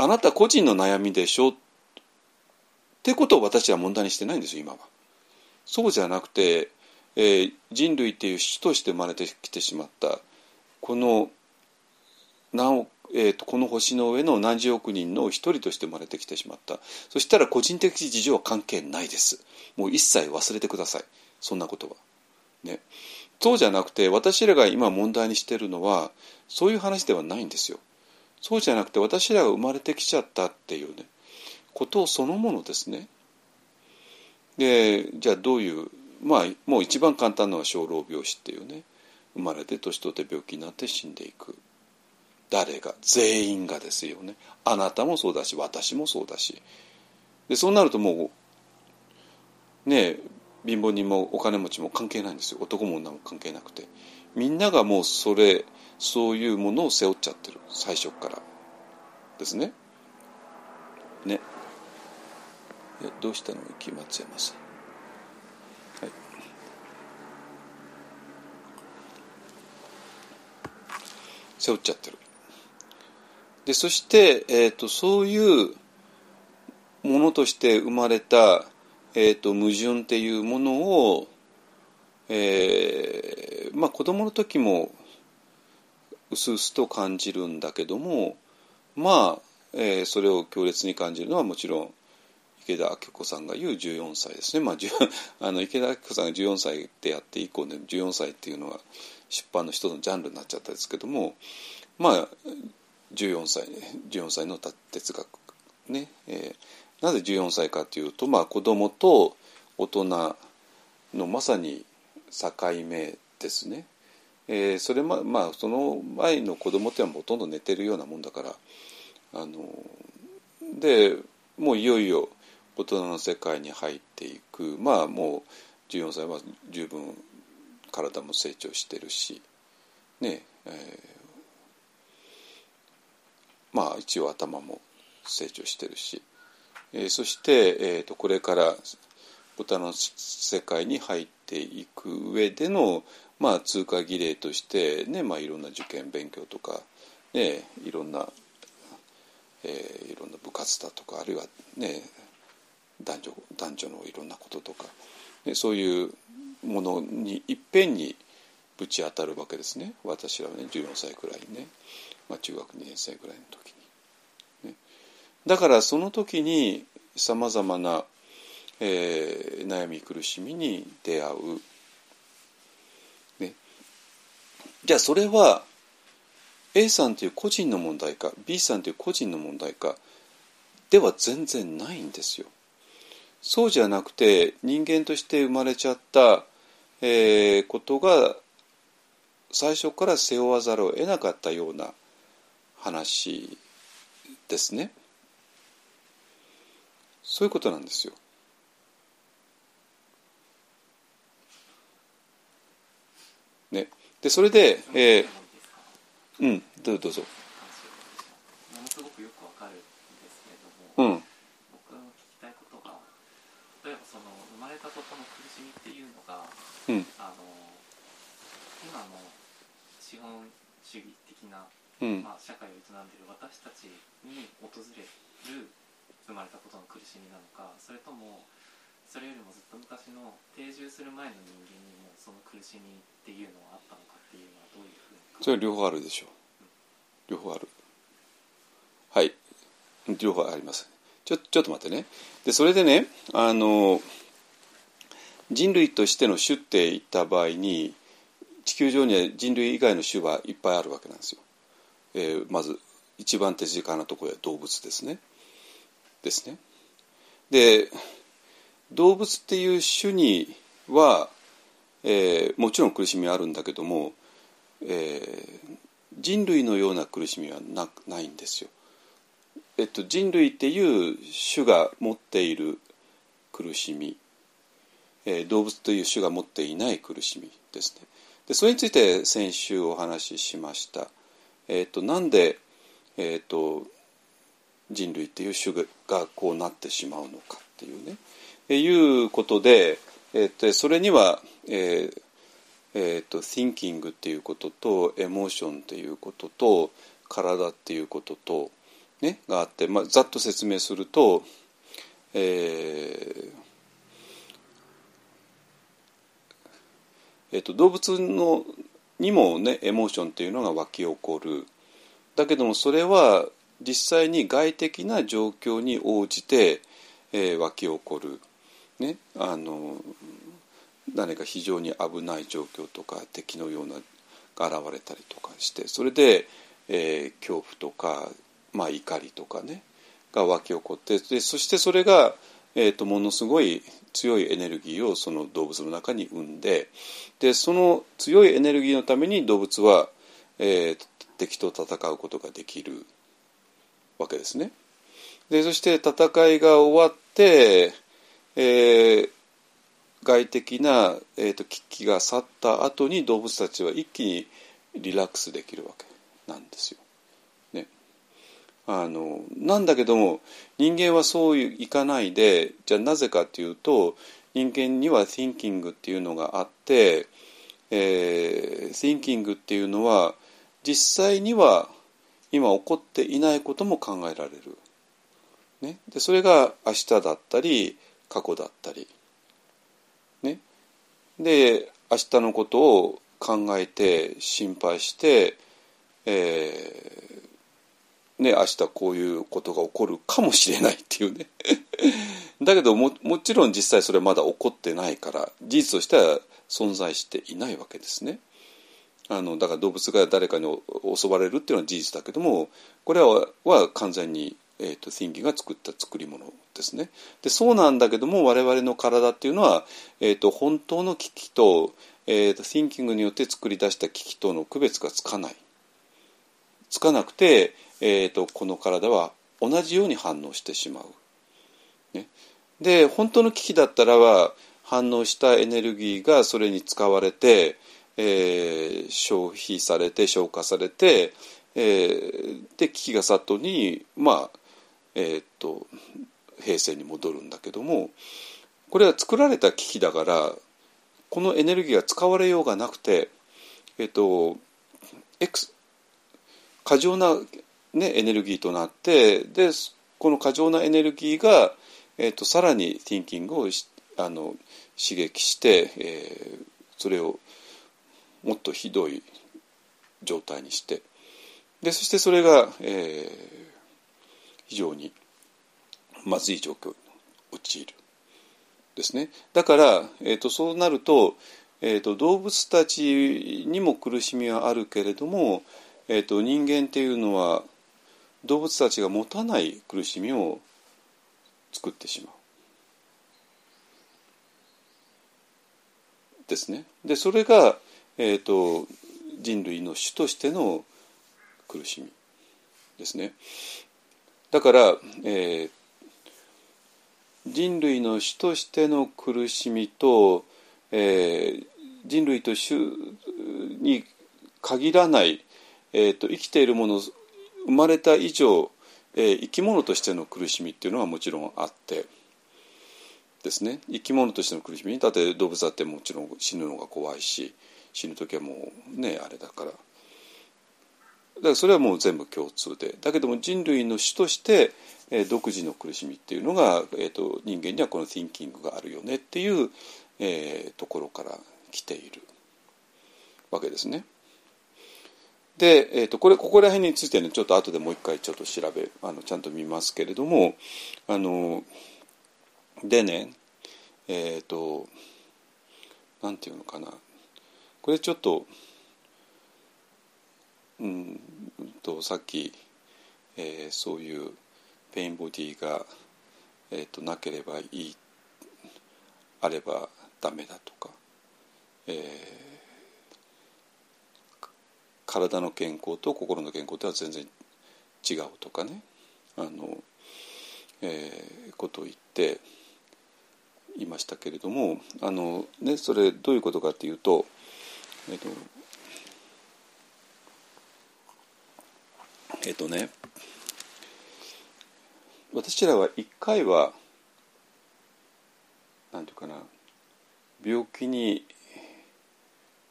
あなた個人の悩みでしょ？ってことを私は問題にしてないんですよ今は。そうじゃなくて、えー、人類っていう種として生まれてきてしまったこの何えーと、この星の上の何十億人の一人として生まれてきてしまったそしたら個人的事情は関係ないですもう一切忘れてくださいそんなことは。ね、そうじゃなくて私らが今問題にしてるのはそういう話ではないんですよ。そうじゃなくて私らが生まれてきちゃったっていうねことそのものですね。でじゃあどういうまあもう一番簡単なのは生老病死っていうね生まれて年取って病気になって死んでいく。誰が？全員がですよね。あなたもそうだし私もそうだし。でそうなるともうね貧乏人もお金持ちも関係ないんですよ。男も女も関係なくて。みんながもうそれそういうものを背負っちゃってる。最初からですね。ね。どうしたの？池松山さん。背負っちゃってる。でそして、えーと、そういうものとして生まれた、えーと、矛盾っていうものを、えー、まあ子供の時もうすうすと感じるんだけどもまあ、えー、それを強烈に感じるのはもちろん池田明子さんが言う14歳ですね、まあ、あの池田明子さんが14歳ってやって以降ね14歳っていうのは出版の一つのジャンルになっちゃったですけどもまあ14歳ね14歳の哲学ね、えー、なぜ14歳かというとまあ子供と大人のまさに境目ですね。えー、それままあその前の子供ってはほとんど寝てるようなもんだからあのでもういよいよ大人の世界に入っていく。まあもう14歳は十分体も成長してるしねえー、まあ一応頭も成長してるし、えー、そして、えーと、これから大人の世界に入っていく上での、まあ、通過儀礼としてね、まあ、いろんな受験勉強とか、ね、いろんな、えー、いろんな部活だとかあるいはね男女男女のいろんなこととか、ね、そういうものにいっぺんにぶち当たるわけですね。私はね14歳くらいにね、まあ、中学2年生ぐらいの時に、ね、だからその時にさまざまな、えー、悩み苦しみに出会う、ね、じゃあそれは A さんという個人の問題か B さんという個人の問題かでは全然ないんですよ。そうじゃなくて人間として生まれちゃった、えー、ことが最初から背負わざるを得なかったような話ですね。そういうことなんですよ。ね、でそれで、えー、うんどうぞ。
ものすごくよくわかるんですけれども、うん、僕の聞きたいことが例えばその生まれたことの苦しみっていうのが、うん、あの今の資本主義的な、うん、まあ、社会を営んでいる私たちに訪れる生まれたことの苦しみなのかそれともそれよりもずっと昔の定住する前の人間にもその苦しみっていうのはあったのか
それは両方あるでしょう両方あるはい両方ありますちょちょっと待ってねでそれでねあの人類としての種って言った場合に地球上には人類以外の種はいっぱいあるわけなんですよ。えー、まず一番手近なところは動物ですね。ですね。で動物っていう種には、えー、もちろん苦しみはあるんだけども、えー、人類のような苦しみはなないんですよ。えっと、人類っていう種が持っている苦しみ、えー、動物という種が持っていない苦しみですね。でそれについて先週お話ししました。えーと、なんで、えーと、人類っていう種がこうなってしまうのかっていうね、えー、いうことで、えーと、それには、えーえーと、thinking っていうこととエモーションっていうことと体っていうことと、ね、があって、まあ、ざっと説明すると、えーえーと、動物のにもねエモーションっていうのが湧き起こる。だけどもそれは実際に外的な状況に応じて、えー、湧き起こる、ね、あの何か非常に危ない状況とか敵のようなが現れたりとかしてそれで、えー、恐怖とか、まあ、怒りとかねが湧き起こってでそしてそれが、えーとものすごい強いエネルギーをその動物の中に生んででその強いエネルギーのために動物は、えー、敵と戦うことができるわけですね。でそして戦いが終わって、えー、外的な、えーと、危機が去った後に動物たちは一気にリラックスできるわけなんですよ。ね、あのなんだけども人間はそういかないでじゃあなぜかっていうと人間には thinking っていうのがあって、えー、thinking っていうのは実際には今起こっていないことも考えられる。ね、でそれが明日だったり過去だったり。で明日のことを考えて心配して、えー、ね、明日こういうことが起こるかもしれないっていうね だけどももちろん実際それはまだ起こってないから事実としては存在していないわけですね。あのだから動物が誰かに襲われるっていうのは事実だけどもこれはは完全に、えーと、シンギが作った作り物ですね。でそうなんだけども我々の体っていうのは、えーと、本当の危機と,、えーと、シンキングによって作り出した危機との区別がつかない。つかなくて、えー、とこの体は同じように反応してしまう。ね、で本当の危機だったらは反応したエネルギーがそれに使われて、えー、消費されて消化されて、えー、で危機が去ったにまあえー、っと平成に戻るんだけどもこれは作られた機器だからこのエネルギーが使われようがなくてえっと X 過剰な、ね、エネルギーとなってでこの過剰なエネルギーが、えっと、さらに thinking をあの刺激して、えー、それをもっとひどい状態にしてでそしてそれが、えー、非常にまずい状況に陥るですねだから、えーと、そうなると,、えーと、動物たちにも苦しみはあるけれども、えーと人間っていうのは動物たちが持たない苦しみを作ってしまう。ですね。でそれが、えーと、人類の種としての苦しみですね。だから、えー、人類の種としての苦しみと、えー、人類と種に限らない、えーと、生きているもの生まれた以上、えー、生き物としての苦しみっていうのはもちろんあってですね。生き物としての苦しみ。だって動物だってもちろん死ぬのが怖いし死ぬ時はもうねあれだから。だからそれはもう全部共通で。だけども人類の種として、えー、独自の苦しみっていうのが、えーと、人間にはこの thinking があるよねっていう、えー、ところからきている。わけですね。で、えーと、これここら辺についてねちょっと後でもう一回ちょっと調べあのちゃんと見ますけれどもあのでねえっ、ー、となんていうのかな。これちょっとうんとさっき、えー、そういうペインボディが、えーと、なければいいあればダメだとか、えー、体の健康と心の健康とは全然違うとかね。あの、えー、ことを言っていましたけれどもあの、ね、それどういうことかっていうと、えっとえっとね私らは一回はなんていうかな病気に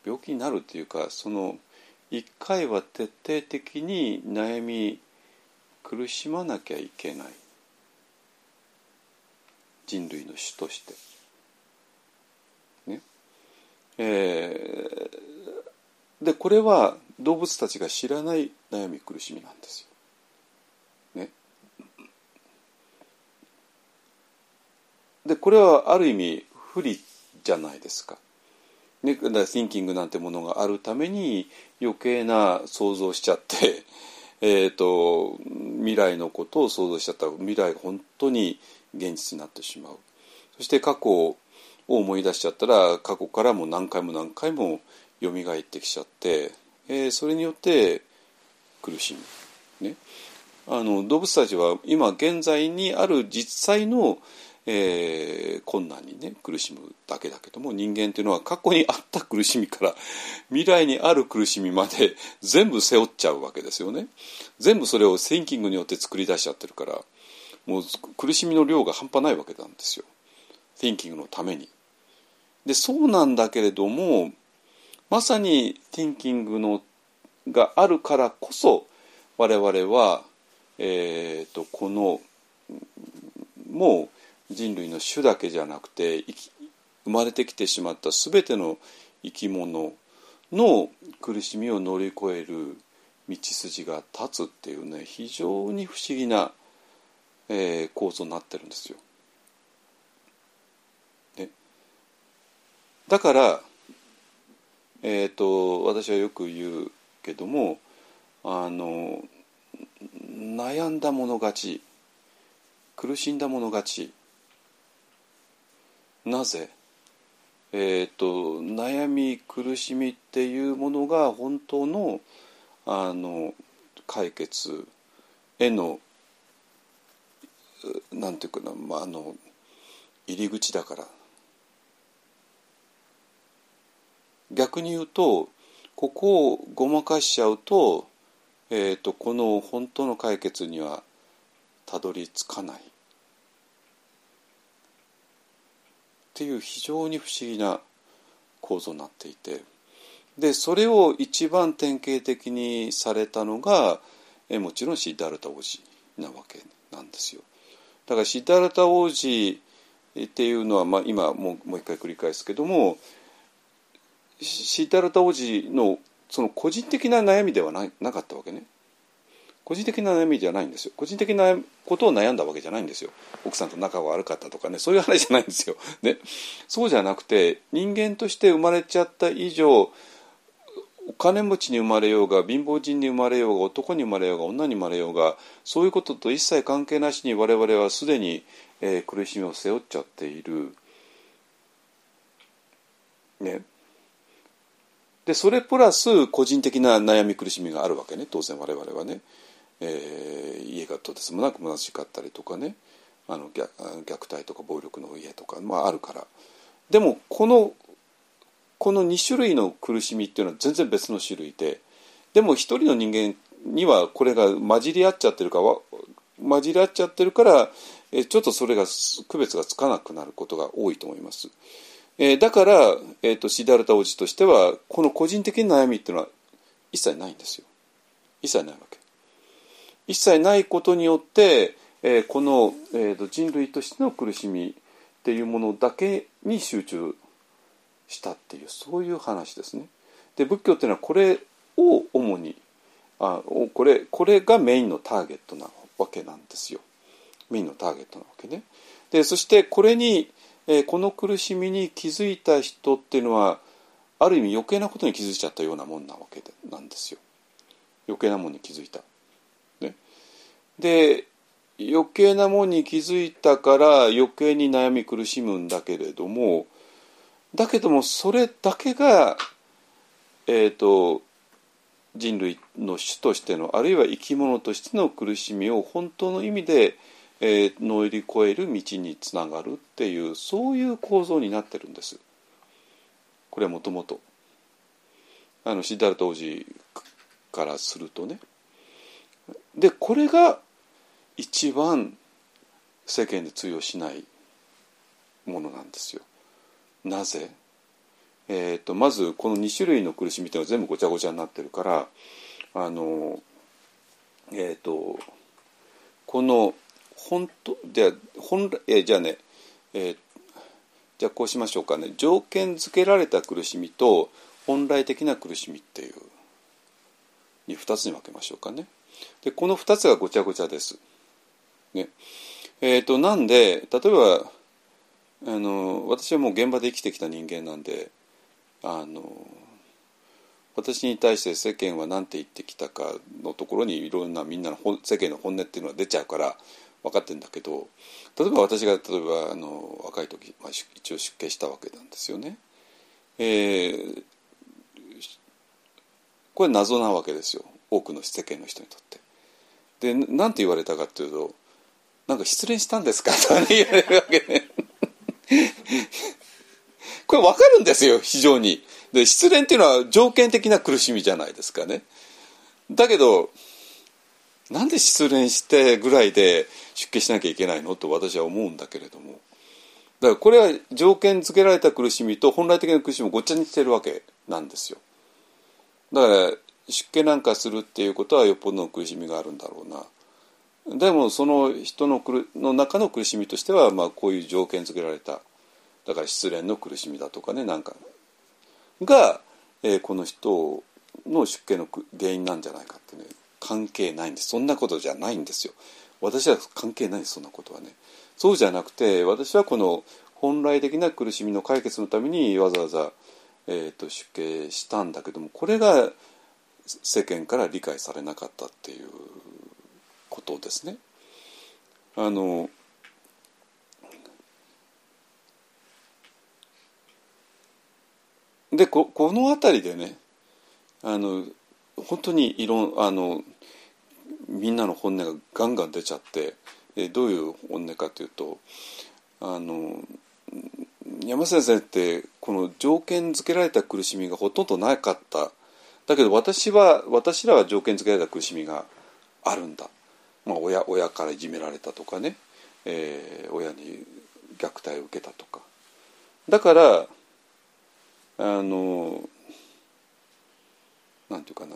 病気になるっていうかその一回は徹底的に悩み苦しまなきゃいけない人類の種として。ねえー、でこれは動物たちが知らない悩み苦しみなんですよ。ね、でこれはある意味不利じゃないですか。ね、だからシンキングなんてものがあるために余計な想像しちゃって えと未来のことを想像しちゃったら未来が本当に現実になってしまうそして過去を思い出しちゃったら過去からも何回も何回も蘇ってきちゃって、えー、それによって苦しむ、ね、あの動物たちは今現在にある実際の、えー、困難にね苦しむだけだけども人間というのは過去にあった苦しみから未来にある苦しみまで 全部背負っちゃうわけですよね。全部それをセンキングによって作り出しちゃってるからもう苦しみの量が半端ないわけなんですよ。thinking のために。でそうなんだけれどもまさに thinking のがあるからこそ我々は、えーと、このもう人類の種だけじゃなくて生まれてきてしまった全ての生き物の苦しみを乗り越える道筋が立つっていうね非常に不思議な、えー、構造になってるんですよ。ねだから、えーと、私はよく言うけどもあの悩んだ者勝ち苦しんだ者勝ち。なぜ？えーと、悩み苦しみっていうものが本当のあの解決へのなんていうかな、まあ、あの入り口だから。逆に言うとここをごまかしちゃうと,、えーと、この本当の解決にはたどり着かないっていう非常に不思議な構造になっていてでそれを一番典型的にされたのがえもちろんシッダルタ王子なわけなんですよ。だからシッダルタ王子っていうのは、まあ、今もうもう一回繰り返すけどもシータルタ王子のその個人的な悩みではななかったわけね個人的な悩みじゃないんですよ個人的なことを悩んだわけじゃないんですよ奥さんと仲が悪かったとかねそういう話じゃないんですよ、ね、そうじゃなくて人間として生まれちゃった以上お金持ちに生まれようが貧乏人に生まれようが男に生まれようが女に生まれようがそういうことと一切関係なしに我々はすでに、えー、苦しみを背負っちゃっている。ね、でそれプラス個人的な悩み苦しみがあるわけね。当然我々はね、えー、家がとてつもなく虚しかったりとかね。あの虐待とか暴力の家とか、まあ、あるから。でもこのこの2種類の苦しみっていうのは全然別の種類で。でも一人の人間にはこれが混じり合っちゃってるか混じり合っちゃってるからちょっとそれが区別がつかなくなることが多いと思います。えー、だから、えーと、シダルタ王子としてはこの個人的な悩みっていうのは一切ないんですよ一切ないわけ一切ないことによって、えー、この、えーと、人類としての苦しみっていうものだけに集中したっていうそういう話ですね。で仏教っていうのはこれを主にあこれこれがメインのターゲットなわけなんですよ。メインのターゲットなわけね。でそしてこれに、えー、この苦しみに気づいた人っていうのはある意味余計なことに気づいちゃったようなもんなわけでなんですよ。余計なもんに気づいた。ね、で余計なもんに気づいたから余計に悩み苦しむんだけれどもだけどもそれだけが、えーと、人類の種としてのあるいは生き物としての苦しみを本当の意味で、えー、乗り越える道につながるっていうそういう構造になってるんです。これはもともと。あのシッダルト王子からするとね。でこれが一番世間で通用しないものなんですよ。なぜ？えーと、まずこの2種類の苦しみっていうのは全部ごちゃごちゃになってるからあのえっ、ー、とこの本当で本来えじゃあね、えー、じゃあこうしましょうかね条件付けられた苦しみと本来的な苦しみっていうに2つに分けましょうかね。でこの2つがごちゃごちゃです。ねえーと、なんで例えばあの私はもう現場で生きてきた人間なんであの私に対して世間は何て言ってきたかのところにいろんなみんなの世間の本音っていうのは出ちゃうから分かってんだけど例えば私が例えばあの若い時、まあ、一応出家したわけなんですよね。えー、これ謎なわけですよ多くの世間の人にとって。で何て言われたかっていうとなんか失恋したんですか？とか言われるわけね。これ分かるんですよ非常に。で失恋っていうのは条件的な苦しみじゃないですかね。だけどなんで失恋してぐらいで出家しなきゃいけないのと私は思うんだけれどもだからこれは条件付けられた苦しみと本来的な苦しみをごっちゃにしてるわけなんですよ。だから出家なんかするっていうことはよっぽどの苦しみがあるんだろうな。でもその人の苦の中の苦しみとしては、まあ、こういう条件付けられただから失恋の苦しみだとかねなんかが、えー、この人の出家の原因なんじゃないかってね関係ないんですそんなことじゃないんですよ私は関係ないそんなことはねそうじゃなくて私はこの本来的な苦しみの解決のためにわざわざ、えーと、と出家したんだけどもこれが世間から理解されなかったっていうことですね。あのでここの辺りでねあの本当にいろあのみんなの本音がガンガン出ちゃってえどういう本音かというとあの山先生ってこの条件付けられた苦しみがほとんどなかった。だけど私は私らは条件付けられた苦しみがあるんだ。まあ、親親からいじめられたとかね、えー、親に虐待を受けたとか。だからあのなんていうかな。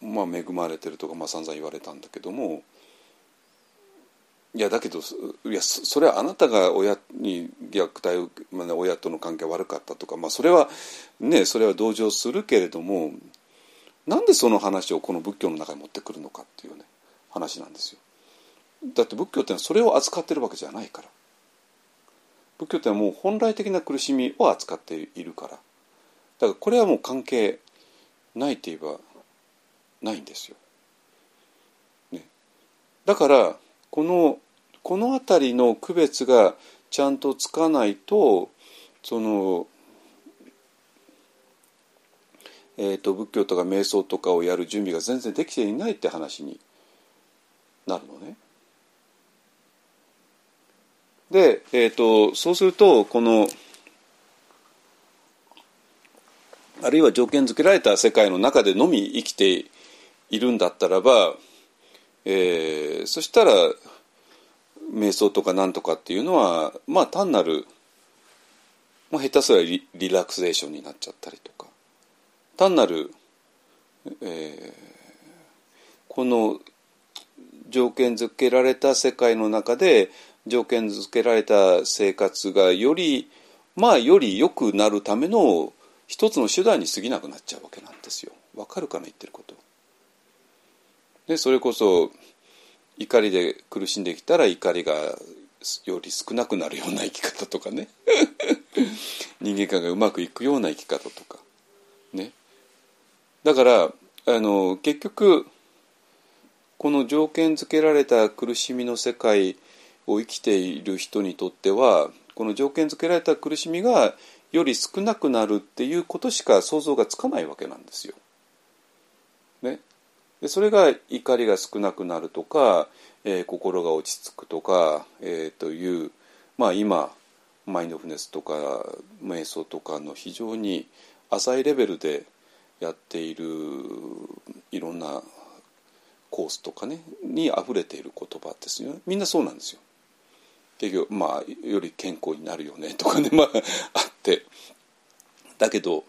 まあ恵まれてるとか、まあ、散々言われたんだけども。いやだけどいやそれはあなたが親に虐待を、まあ、親との関係悪かったとか、まあ、それはねそれは同情するけれども。なんでその話をこの仏教の中に持ってくるのかっていうね話なんですよ。だって仏教ってのはそれを扱ってるわけじゃないから。仏教ってのはもう本来的な苦しみを扱っているから。だからこれはもう関係ないって言えばないんですよ。ね、だからこのこの辺りの区別がちゃんとつかないとそのえーと、仏教とか瞑想とかをやる準備が全然できていないって話になるのね。で、えーと、そうするとこのあるいは条件付けられた世界の中でのみ生きているんだったらば、えー、そしたら瞑想とかなんとかっていうのはまあ単なる、まあ、下手すらリリラクゼーションになっちゃったりとか単なる、えー、この条件付けられた世界の中で条件付けられた生活がよりまあより良くなるための一つの手段に過ぎなくなっちゃうわけなんですよ。わかるかな言ってること。でそれこそ怒りで苦しんできたら怒りがより少なくなるような生き方とかね 人間観がうまくいくような生き方とかねだからあの結局この条件付けられた苦しみの世界を生きている人にとってはこの条件付けられた苦しみがより少なくなるっていうことしか想像がつかないわけなんですよ。ね、でそれが怒りが少なくなるとか、えー、心が落ち着くとか、えー、という、まあ、今マインドフネスとか瞑想とかの非常に浅いレベルでやっているいろんなコースとかねにあふれている言葉ですよねみんなそうなんですよ。結局まあより健康になるよねとかね まああってだけど、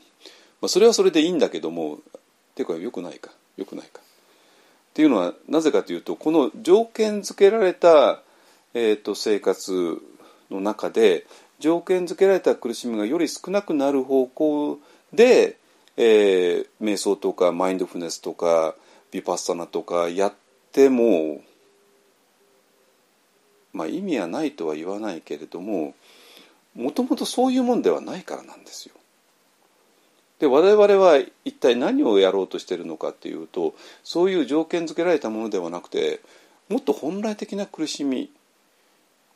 まあ、それはそれでいいんだけどもっていうかよくないかよくないか。っていうのはなぜかというとこの条件付けられた、えーと、生活の中で条件付けられた苦しみがより少なくなる方向で、えー、瞑想とかマインドフネスとかビパッサナとかやってもまあ意味はないとは言わないけれどももともとそういうもんではないからなんですよ。で我々は一体何をやろうとしてるのかっていうとそういう条件付けられたものではなくてもっと本来的な苦しみ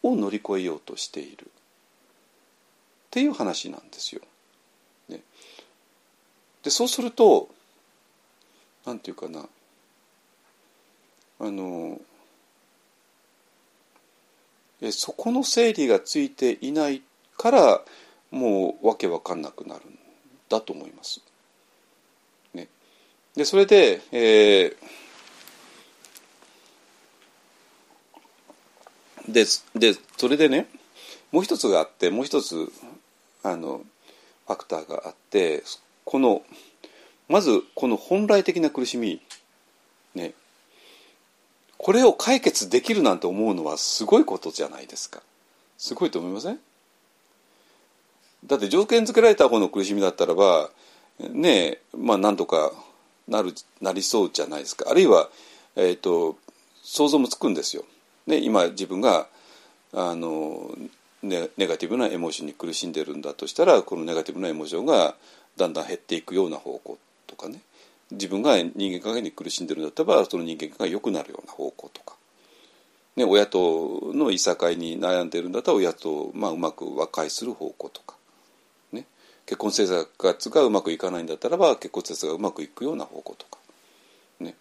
を乗り越えようとしているっていう話なんですよ。ね、でそうすると何て言うかなあのそこの整理がついていないからもうわけわかんなくなるんだと思います。ね、でそれで、えー、ででそれでねもう一つがあってもう一つあのファクターがあってこのまずこの本来的な苦しみねこれを解決できるなんて思うのはすごいことじゃないですか。すごいと思いません？だって条件付けられた方の苦しみだったらばねえまあなんとかなるなりそうじゃないですか。あるいは、えーと、想像もつくんですよ。ね、今自分があのネネガティブなエモーションに苦しんでるんだとしたらこのネガティブなエモーションがだんだん減っていくような方向とかね。自分が人間関係に苦しんでるんだったらその人間関係が良くなるような方向とか、ね、親とのいさかいに悩んでるんだったら親と、まあ、うまく和解する方向とか。ね。結婚生活がうまくいかないんだったらば結婚生活がうまくいくような方向とか、ね。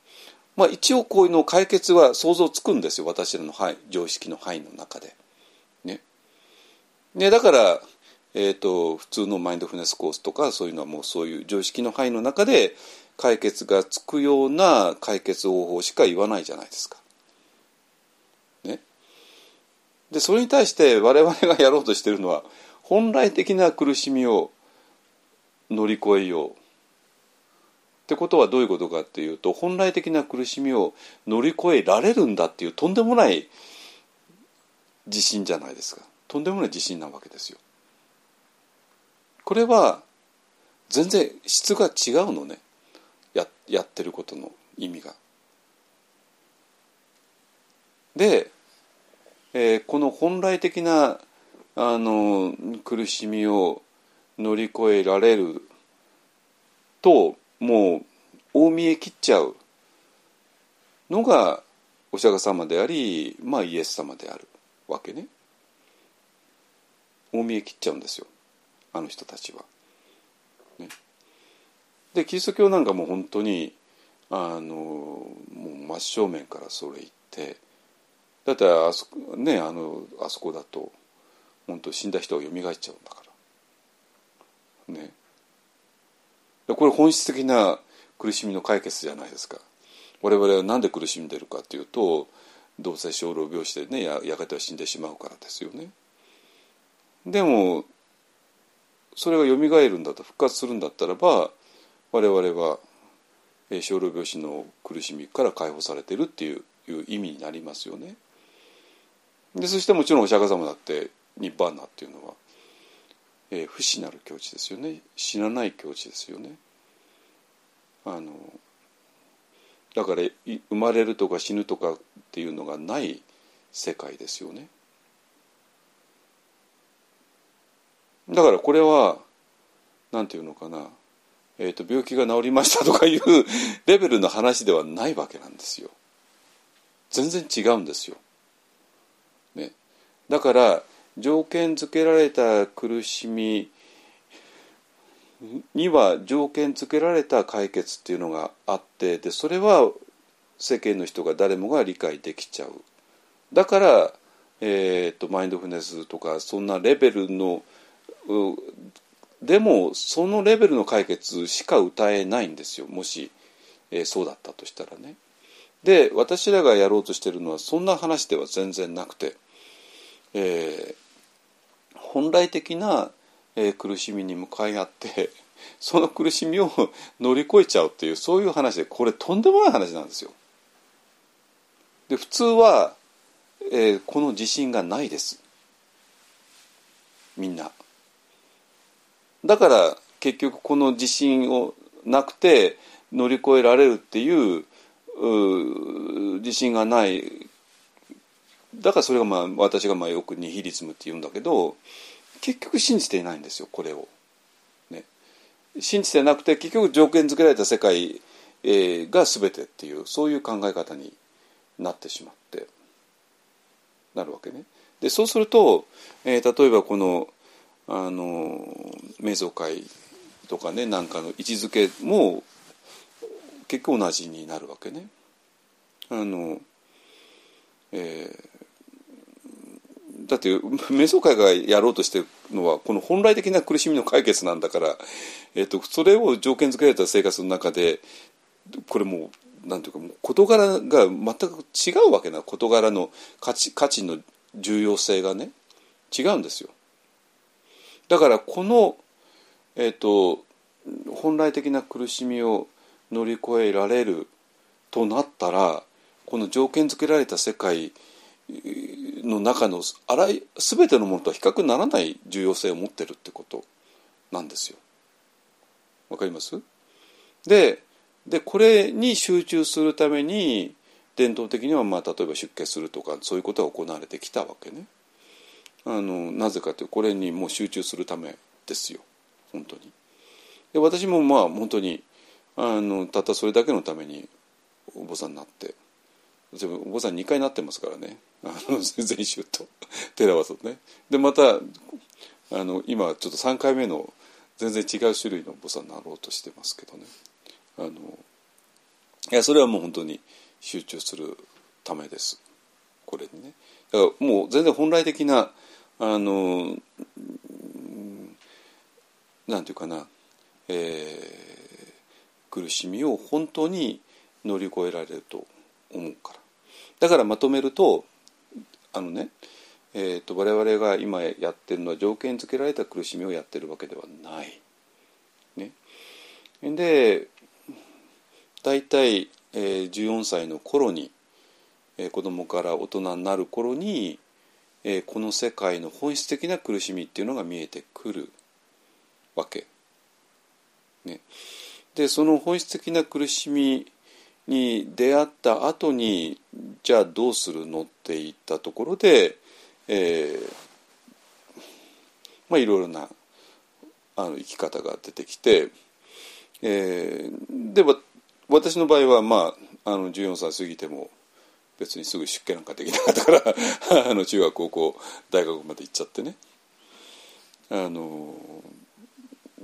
まあ、一応こういうの解決は想像つくんですよ。私らの範囲常識の範囲の中で。ね。ね、だから、えーと、普通のマインドフルネスコースとかそういうのはもうそういう常識の範囲の中で解決がつくような解決方法しか言わないじゃないですか。ね、でそれに対して我々がやろうとしてるのは本来的な苦しみを乗り越えようってことはどういうことかっていうと本来的な苦しみを乗り越えられるんだっていうとんでもない自信じゃないですかとんでもない自信なわけですよ。これは全然質が違うのねやってることの意味が。で、えー、この本来的なあの苦しみを乗り越えられるともう大見え切っちゃうのがお釈迦様であり、まあ、イエス様であるわけね。大見え切っちゃうんですよあの人たちは。でキリスト教なんかもう本当にあのもう真正面からそれ言ってだってあそこ,、ね、あのあそこだと本当死んだ人が蘇っちゃうんだから。ね。これ本質的な苦しみの解決じゃないですか。我々は何で苦しんでるかっていうとどうせ生老病死でねややがては死んでしまうからですよね。でもそれがよみがえるんだと復活するんだったらば我々は生老病死の苦しみから解放されてるっていういう意味になりますよね。でそしてもちろんお釈迦様だってニッバーナっていうのはえー、不死なる境地ですよね死なない境地ですよね。あのだから生まれるとか死ぬとかっていうのがない世界ですよね。だからこれは何て言うのかな、えーと、病気が治りましたとかいう レベルの話ではないわけなんですよ。全然違うんですよ。ね、だから条件付けられた苦しみには条件付けられた解決っていうのがあってでそれは世間の人が誰もが理解できちゃうだから、えーと、マインドフルネスとかそんなレベルのでもそのレベルの解決しか歌えないんですよもし、えー、そうだったとしたらね。で私らがやろうとしてるのはそんな話では全然なくて、えー、本来的なえー、苦しみに向かい合って その苦しみを乗り越えちゃうっていうそういう話でこれとんでもない話なんですよ。で普通は、えー、この自信がないですみんな。だから結局この自信をなくて乗り越えられるっていう自信がないだからそれがまあ私がまあよくニヒリズムって言うんだけど結局信じていないんですよこれを。ね、信じてなくて結局条件付けられた世界、えー、が全てっていうそういう考え方になってしまってなるわけね。でそうすると、えー、例えばこのあの瞑想会とかねなんかの位置づけも結局同じになるわけね。あのえーだって瞑想会がやろうとしてるのはこの本来的な苦しみの解決なんだから、えーと、それを条件付けられた生活の中でこれもうなんていうかもう事柄が全く違うわけな事柄の価値価値の重要性がね違うんですよ。だからこの、えーと本来的な苦しみを乗り越えられるとなったらこの条件付けられた世界の中のあらい全てのものとは比較にならない重要性を持ってるってことなんですよ。わかります？ででこれに集中するために伝統的にはまあ例えば出家するとかそういうことが行われてきたわけね。あのなぜかというとこれにもう集中するためですよ。本当に。で私もまあ本当にあのたったそれだけのためにお坊さんになってお坊さん2回なってますからね。あの 禅宗と。寺和とね。でまたあの今ちょっと3回目の全然違う種類のお坊さんになろうとしてますけどね。あのいやそれはもう本当に集中するためです。これにね。だからもう全然本来的なあのなんていうかな、えー、苦しみを本当に乗り越えられると思うからだからまとめるとあのね、えーと、我々が今やってるのは条件付けられた苦しみをやってるわけではない。ね、で大体、えー、14歳の頃に、えー、子供から大人になる頃に、えー、この世界の本質的な苦しみっていうのが見えてくるわけ。ね、でその本質的な苦しみに出会った後にじゃあどうするのって言ったところで、えー、まあいろいろなあの生き方が出てきて、えー、で私の場合はまああの14歳過ぎても別にすぐ出家なんかできなかったから あの中学高校大学まで行っちゃってね。あの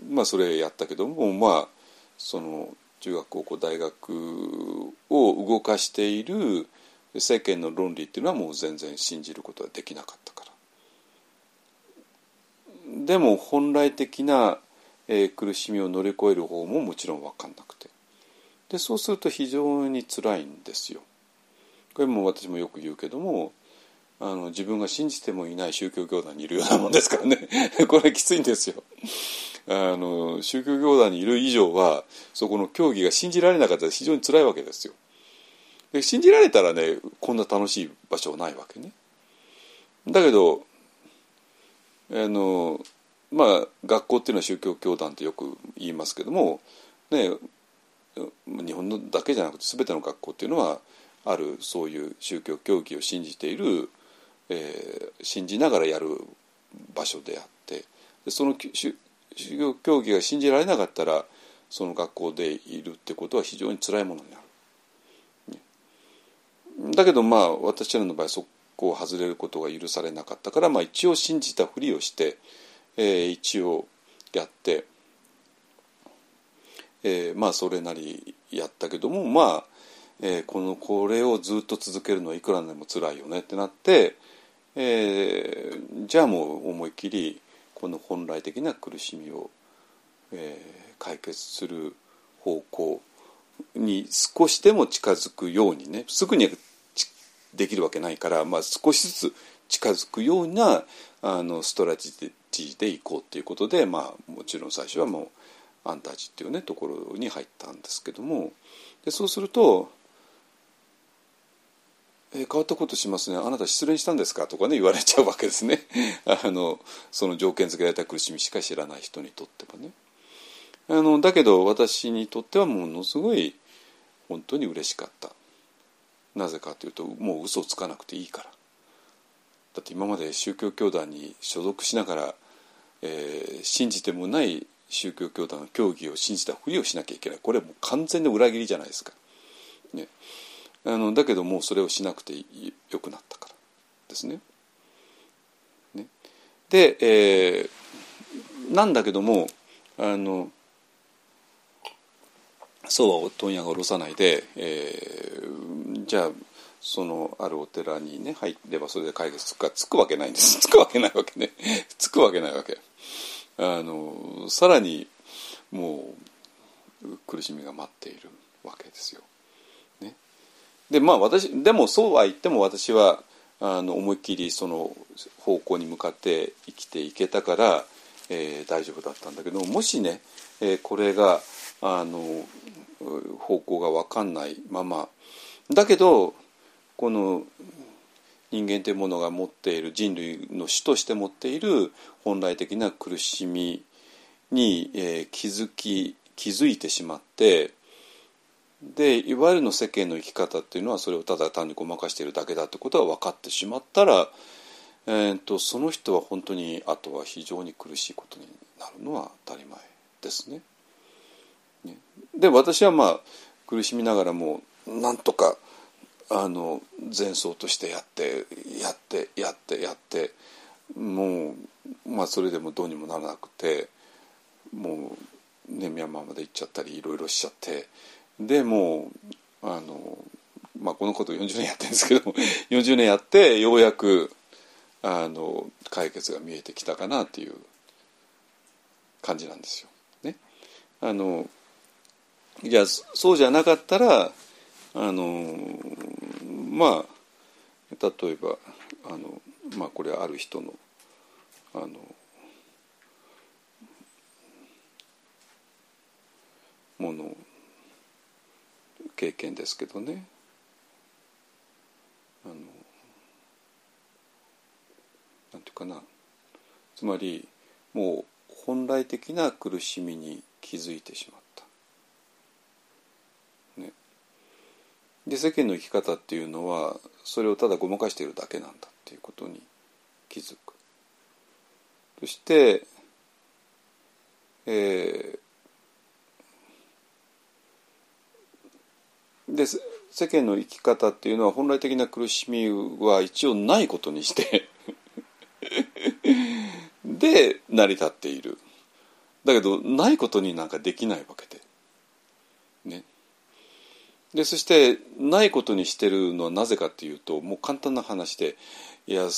まあそれやったけどもまあその中学高校大学を動かしている世間の論理っていうのはもう全然信じることはできなかったから。でも本来的な、えー、苦しみを乗り越える方ももちろん分かんなくて。でそうすると非常につらいんですよ。これも私もよく言うけどもあの自分が信じてもいない宗教教団にいるようなもんですからね これきついんですよあの宗教教団にいる以上はそこの教義が信じられなかったら非常に辛いわけですよ。で信じられたらねこんな楽しい場所はないわけね。だけどあのまあ学校っていうのは宗教教団ってよく言いますけども、ね、日本のだけじゃなくて全ての学校っていうのはあるそういう宗教教義を信じている、えー、信じながらやる場所であってでその宗教教義が信じられなかったらその学校でいるってことは非常に辛いものになる。だけどまあ私らの場合そこを外れることが許されなかったから、まあ、一応信じたふりをして、えー、一応やって、えー、まあそれなりやったけどもまあ、えー、このこれをずっと続けるのはいくらでも辛いよねってなって、えー、じゃあもう思いっきりこの本来的な苦しみを、えー、解決する方向に少しでも近づくようにねすぐにできるわけないから、まあ、少しずつ近づくようなあのストラテジーでいこうっていうことで、まあ、もちろん最初はもうアンタージっていうねところに入ったんですけどもでそうするとえ変わったことしますね。あなた失恋したんですかとかね言われちゃうわけですね。あのその条件付けられた苦しみしか知らない人にとってはね。あのだけど私にとってはものすごい本当に嬉しかった。なぜかというともう嘘をつかなくていいから。だって今まで宗教教団に所属しながら、えー、信じてもない宗教教団の教義を信じたふりをしなきゃいけない。これはもう完全な裏切りじゃないですか。ね、あのだけどもうそれをしなくてよくなったからですね。ねで、えー、なんだけどもあのそうは問屋が下ろさないで、えー、じゃあそのあるお寺にね入ればそれで解決つくかつくわけないんです つくわけないわけね つくわけないわけあのさらにもう苦しみが待っているわけですよ。でまあ私でもそうは言っても私はあの思いっきりその方向に向かって生きていけたから、えー、大丈夫だったんだけどもしね、えー、これがあの方向が分かんないままだけどこの人間というものが持っている人類の主として持っている本来的な苦しみに、えー、気づき気づいてしまってでいわゆるの世間の生き方っていうのはそれをただ単にごまかしているだけだってことが分かってしまったら、えーと、その人は本当にあとは非常に苦しいことになるのは当たり前ですね。ねで私はまあ苦しみながらもなんとかあの前奏としてやってやってやってやってもうまあそれでもどうにもならなくてもうねミャンマーまで行っちゃったりいろいろしちゃってでもうあのまあこのこと40年やってるんですけど 40年やってようやくあの解決が見えてきたかなっていう感じなんですよ。ね、あのいやそうじゃなかったらあのまあ例えばあの、まあ、これはある人のあのもの経験ですけどね。あのなんていうかな。つまりもう本来的な苦しみに気づいてしまった。ね、で世間の生き方っていうのはそれをただごまかしているだけなんだっていうことに気づく。そして、えー、で世間の生き方っていうのは本来的な苦しみは一応ないことにして で成り立っている。だけどないことになんかできないわけで。ね。でそしてないことにしてるのはなぜかっていうともう簡単な話でいや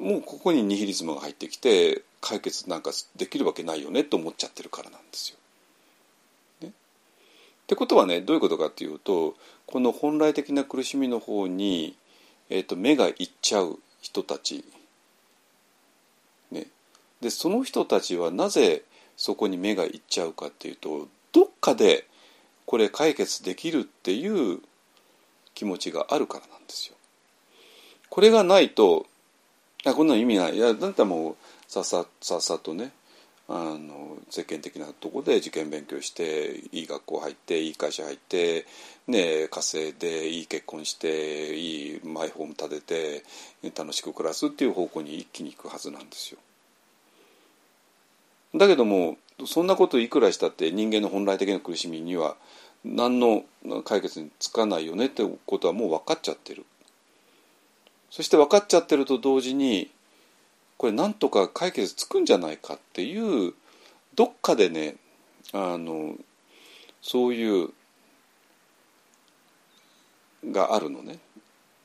もうここにニヒリズムが入ってきて解決なんかできるわけないよねと思っちゃってるからなんですよ。ってことはねどういうことかっていうとこの本来的な苦しみの方に、えーと、目がいっちゃう人たち、ね、でその人たちはなぜそこに目がいっちゃうかっていうとどっかでこれ解決できるっていう気持ちがあるからなんですよ。これがないとあこんなの意味ない。いやだったらもうさっささっさとねあの世間的なとこで受験勉強していい学校入っていい会社入って、ね、稼いでいい結婚していいマイホーム建てて楽しく暮らすっていう方向に一気に行くはずなんですよ。だけどもそんなこといくらしたって人間の本来的な苦しみには何の解決につかないよねってことはもう分かっちゃってる。そして分かっちゃってると同時にこれなんとか解決つくんじゃないかっていうどっかでねあのそういうがあるのね。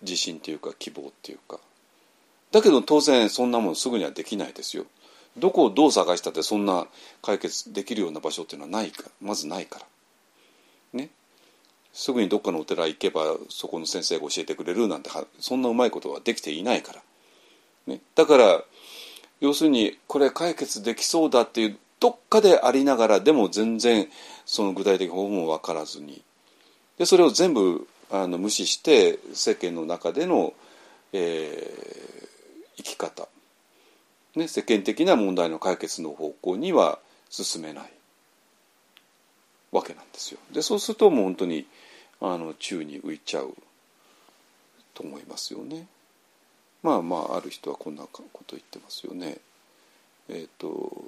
自信っていうか希望っていうか。だけど当然そんなもんすぐにはできないですよ。どこをどう探したってそんな解決できるような場所っていうのはないか。まずないから。ね。すぐにどっかのお寺行けばそこの先生が教えてくれるなんてそんなうまいことはできていないから、ね、だから要するにこれ解決できそうだっていうどっかでありながらでも全然その具体的方法も分からずにでそれを全部あの無視して世間の中での、えー、生き方、ね、世間的な問題の解決の方向には進めないわけなんですよ。でそうするともう本当にあの宙に浮いちゃうと思いますよね。まあまあある人はこんなこと言ってますよね。えっ、ー、と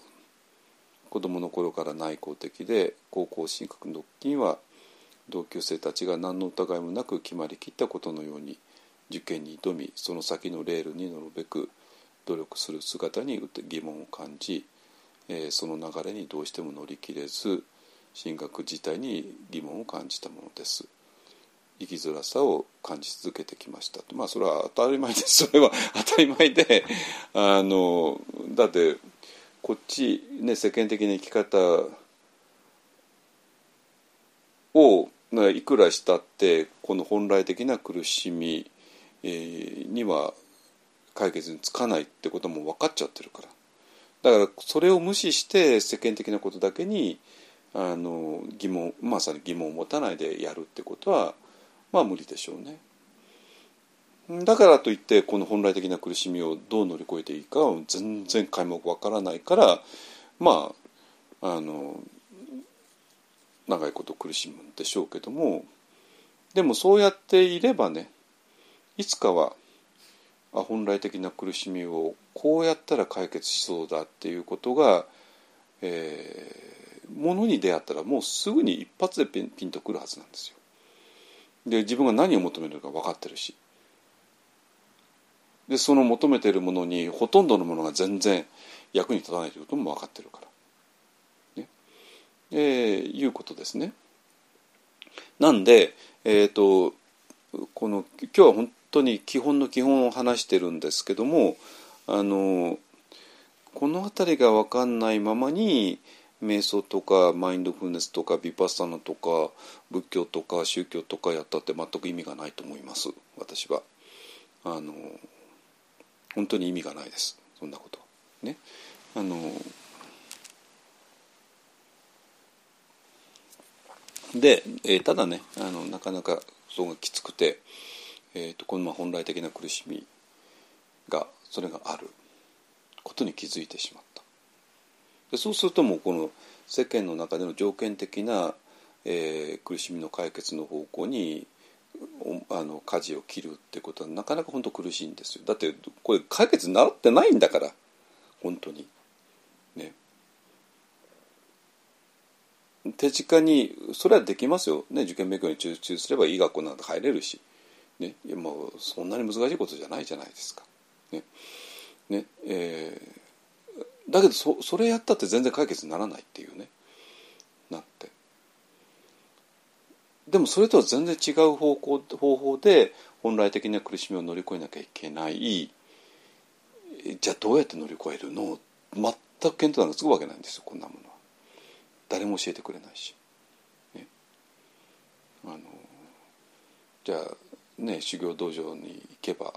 子供の頃から内向的で高校進学の時には同級生たちが何の疑いもなく決まりきったことのように受験に挑みその先のレールに乗るべく努力する姿に疑問を感じ、えー、その流れにどうしても乗り切れず進学自体に疑問を感じたものです。生きづらさを感じ続けてきましたまあそれは当たり前ですそれは 当たり前であのだってこっちね世間的な生き方をいくらしたってこの本来的な苦しみ、には解決につかないってことも分かっちゃってるから。だからそれを無視して世間的なことだけにあの疑問まさに疑問を持たないでやるってことはまあ無理でしょうね。だからといってこの本来的な苦しみをどう乗り越えていいかは全然皆目わからないからまああの長いこと苦しむんでしょうけどもでもそうやっていればねいつかはあ本来的な苦しみをこうやったら解決しそうだっていうことが、えー、ものに出会ったらもうすぐに一発でピンとくるはずなんですよ。で自分が何を求めるか分かってるしでその求めてるものにほとんどのものが全然役に立たないということも分かってるから。ねえー、いうことですね。なんで、えーと、この今日は本当に基本の基本を話してるんですけどもあのこの辺りが分かんないままに瞑想とかマインドフルネスとかビパッサナとか仏教とか宗教とかやったって全く意味がないと思います。私は。あの本当に意味がないです。そんなことね。あので、え、ただねあのなかなかそうがきつくて、えーと、この本来的な苦しみがそれがあることに気づいてしまった。でそうするともうこの世間の中での条件的な、えー、苦しみの解決の方向にあの舵を切るってことはなかなか本当苦しいんですよ。だってこれ解決になってないんだから本当に。ね。手近にそれはできますよ、ね、受験勉強に集中すればいい学校なんて入れるし、ね、いやもうそんなに難しいことじゃないじゃないですか。ね。ねえーだけどそそれやったって全然解決にならないっていうね。なって。でもそれとは全然違う方向方法で本来的な苦しみを乗り越えなきゃいけない。じゃあどうやって乗り越えるの？全く見当なんかつくわけないんですよこんなものは。誰も教えてくれないし、ね、あのじゃあね修行道場に行けば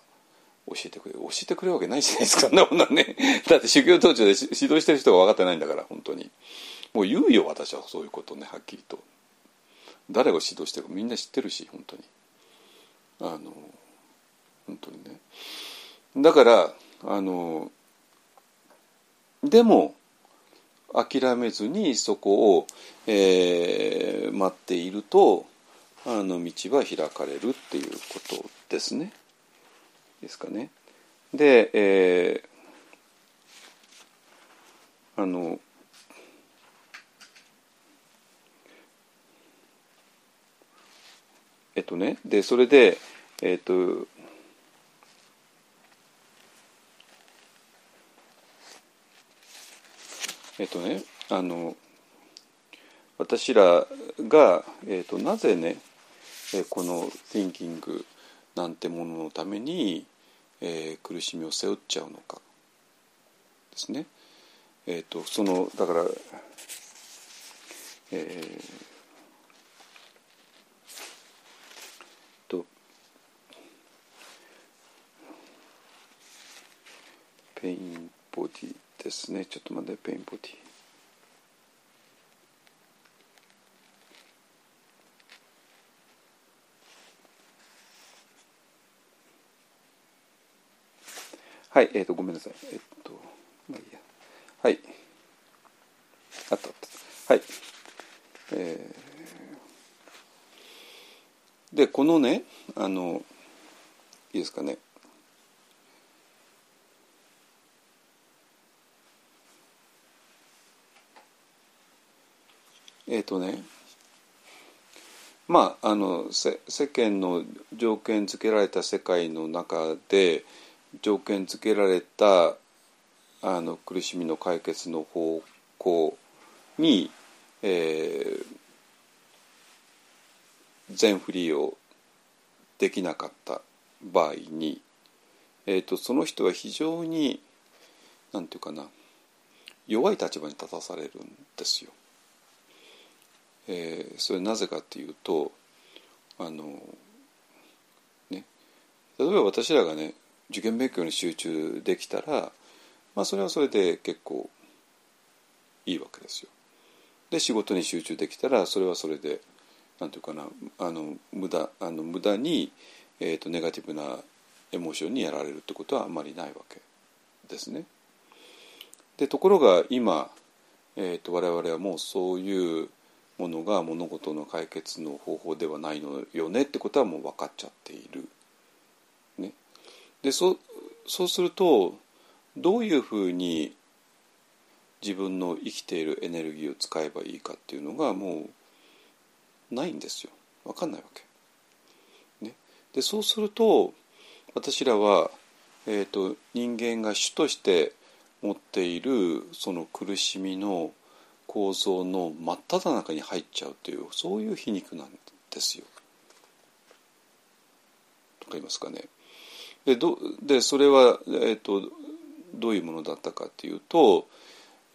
教えてくれ教えてくれるわけないじゃないですか。そんなね。だって修行途中で指導してる人が分かってないんだから本当に。もう言うよ私はそういうことねはっきりと。誰が指導してるかみんな知ってるし本当に。あの本当にね。だからあのでも諦めずにそこを、えー、待っているとあの道は開かれるっていうことですね。ですかね。で、えー、あのえっとねでそれでえっとえっとねあの私らが、えっと、なぜねこの「Thinking」なんてもののために、えー、苦しみを背負っちゃうのか。ですね。えっ、とそのだから、えー、とpain body ですね。ちょっと待って pain body。はい、えっ、ー、と、ごめんなさい。えっ、と、まあいいや。はい。あったあった。はい。えー、で、このね、あの、いいですかね。えっ、ー、とね、まああの世間の条件付けられた世界の中で条件付けられたあの苦しみの解決の方向に、えー、全振りをできなかった場合に、えーと、その人は非常に何て言うかな弱い立場に立たされるんですよ。えー、それなぜかっていうとあのね例えば私らがね受験勉強に集中できたら、まあ、それはそれで結構いいわけですよ。で仕事に集中できたらそれはそれで何て言うかなあの無駄あの無駄に、えーと、ネガティブなエモーションにやられるってことはあんまりないわけですね。でところが今、えーと我々はもうそういうものが物事の解決の方法ではないのよねってことはもう分かっちゃっている。でそそうするとどういうふうに自分の生きているエネルギーを使えばいいかっていうのがもうないんですよ分かんないわけ。ね、でそうすると私らは、えーと、人間が主として持っているその苦しみの構造の真っ只中に入っちゃうというそういう皮肉なんですよ。わかりますかね？でどでそれは、えーと、どういうものだったかっていうと、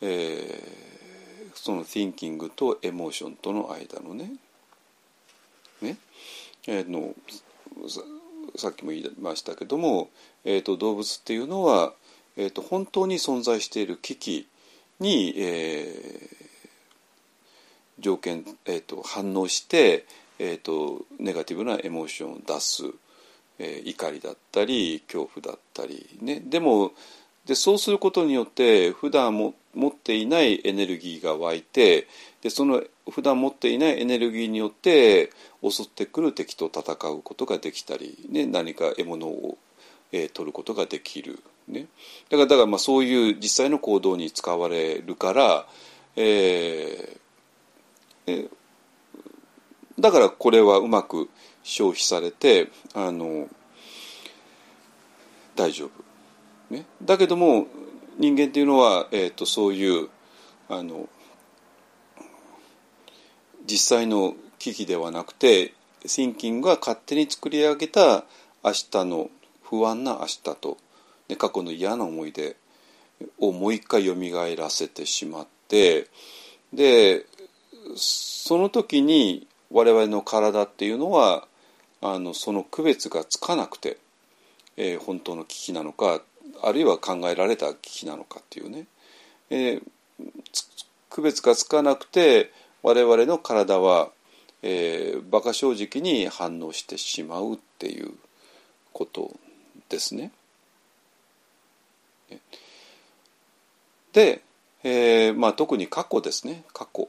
えー、その thinking とエモーションとの間のねね、えー、のさっきも言いましたけども、えーと、動物っていうのは、えーと、本当に存在している危機に、えー、条件、えー、と反応して、えー、とネガティブなエモーションを出す。えー、怒りだったり恐怖だったりね。でもでそうすることによって普段も持っていないエネルギーが湧いてでその普段持っていないエネルギーによって襲ってくる敵と戦うことができたり、ね、何か獲物を、えー、取ることができる、ね、だからだからまあそういう実際の行動に使われるから、えーえー、だからこれはうまく消費されてあの大丈夫、ね、だけども人間っていうのは、えーと、そういうあの実際の危機ではなくてシンキングが勝手に作り上げた明日の不安な明日と、ね、過去の嫌な思い出をもう一回よみがえらせてしまってでその時に我々の体っていうのはあのその区別がつかなくて、えー、本当の危機なのかあるいは考えられた危機なのかっていうね、えー、区別がつかなくて我々の体は、えー、馬鹿正直に反応してしまうっていうことですね。で、えーまあ、特に過去ですね。過去。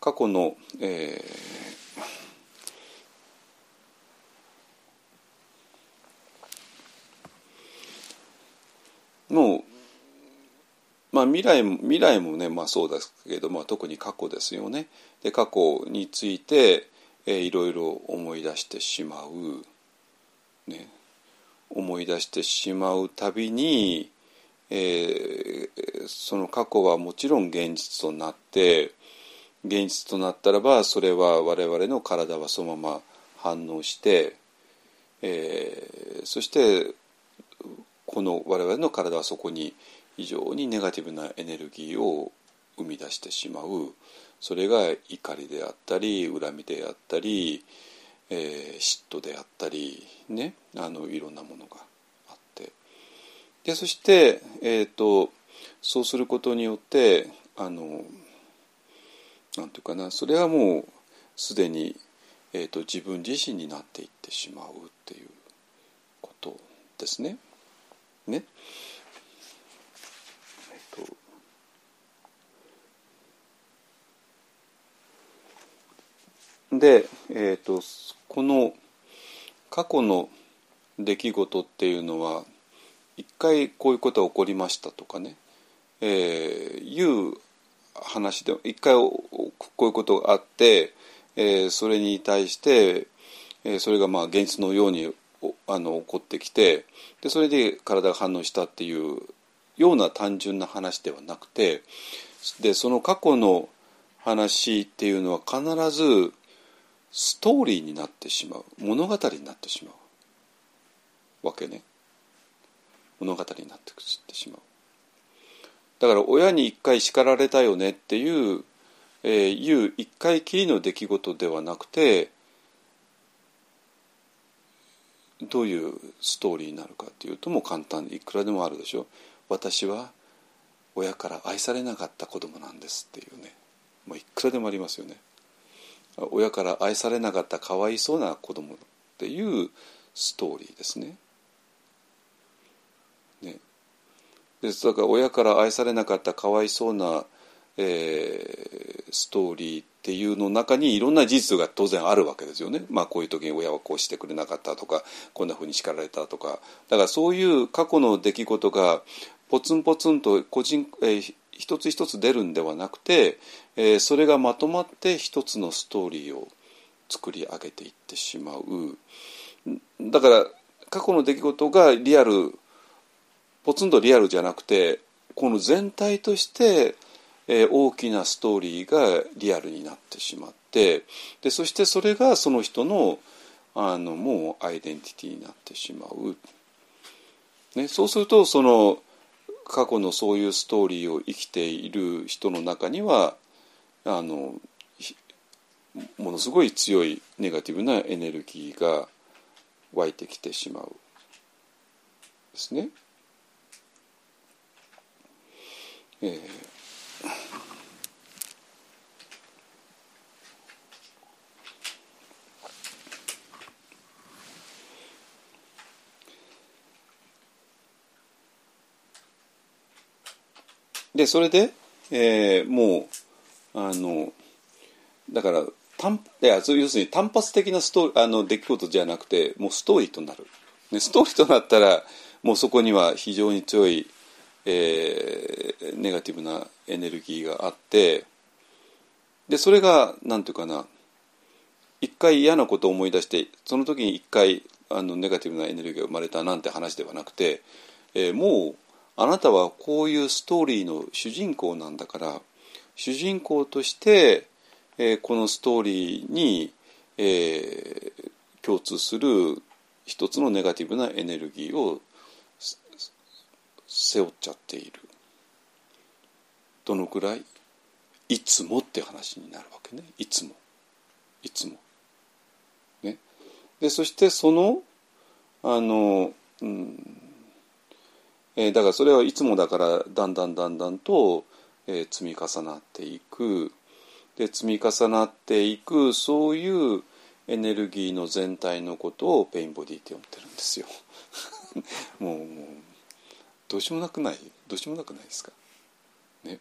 過去の、えー、のまあ、未来も未来もね、まあ、そうですけど、まあ、特に過去ですよね。で過去について、えー、いろいろ思い出してしまう、ね、思い出してしまうたびに、えー、その過去はもちろん現実となって現実となったらばそれは我々の体はそのまま反応して、えー、そしてこの我々の体はそこに非常にネガティブなエネルギーを生み出してしまうそれが怒りであったり恨みであったり、えー、嫉妬であったりねあのいろんなものがあってでそして、えーと、そうすることによってあのなんていうかなそれはもうすでに、えーと自分自身になっていってしまうっていうことですね。ね。で、えーと、この過去の出来事っていうのは一回こういうことが起こりましたとかね、えー、いう話で一回こういうことがあって、えー、それに対して、えー、それがまあ現実のようにあの起こってきてでそれで体が反応したっていうような単純な話ではなくてでその過去の話っていうのは必ずストーリーになってしまう。物語になってしまう。わけね。物語になってしまう。だから親に一回叱られたよねっていう、えー、いう一回きりの出来事ではなくてどういうストーリーになるかっていうともう簡単いくらでもあるでしょ。私は親から愛されなかった子供なんですっていうね。もういくらでもありますよね。親から愛されなかったかわいそうな子供っていうストーリーですね。ね。でだから親から愛されなかったかわいそうな、えー、ストーリーっていうの中にいろんな事実が当然あるわけですよね。まあこういう時に親はこうしてくれなかったとかこんなふうに叱られたとかだからそういう過去の出来事がポツンポツンと個人、えー、一つ一つ出るんではなくて、えー、それがまとまって一つのストーリーを作り上げていってしまうだから過去の出来事がリアルポツンとリアルじゃなくてこの全体として、えー、大きなストーリーがリアルになってしまってでそしてそれがその人のあのもうアイデンティティになってしまう。ね、そうするとその過去のそういうストーリーを生きている人の中にはあのものすごい強いネガティブなエネルギーが湧いてきてしまうですね。えーでそれで、えー、もうあのだから単いや要するに単発的なストあの出来事じゃなくてもうストーリーとなる、ね、ストーリーとなったらもうそこには非常に強い、えー、ネガティブなエネルギーがあってでそれが何て言うかな一回嫌なことを思い出してその時に一回あのネガティブなエネルギーが生まれたなんて話ではなくて、えー、もうあなたはこういうストーリーの主人公なんだから主人公として、えー、このストーリーに、えー、共通する一つのネガティブなエネルギーを背負っちゃっている。どのくらい？いつもって話になるわけね。いつも。いつも。ね、でそしてそのあの、うん、えー、だからそれはいつもだからだんだんだんだんと、えー、積み重なっていく。で積み重なっていくそういうエネルギーの全体のことをペインボディって呼んでるんですよ。もうもうどうしようもなくない？どうしようもなくないですか？ね、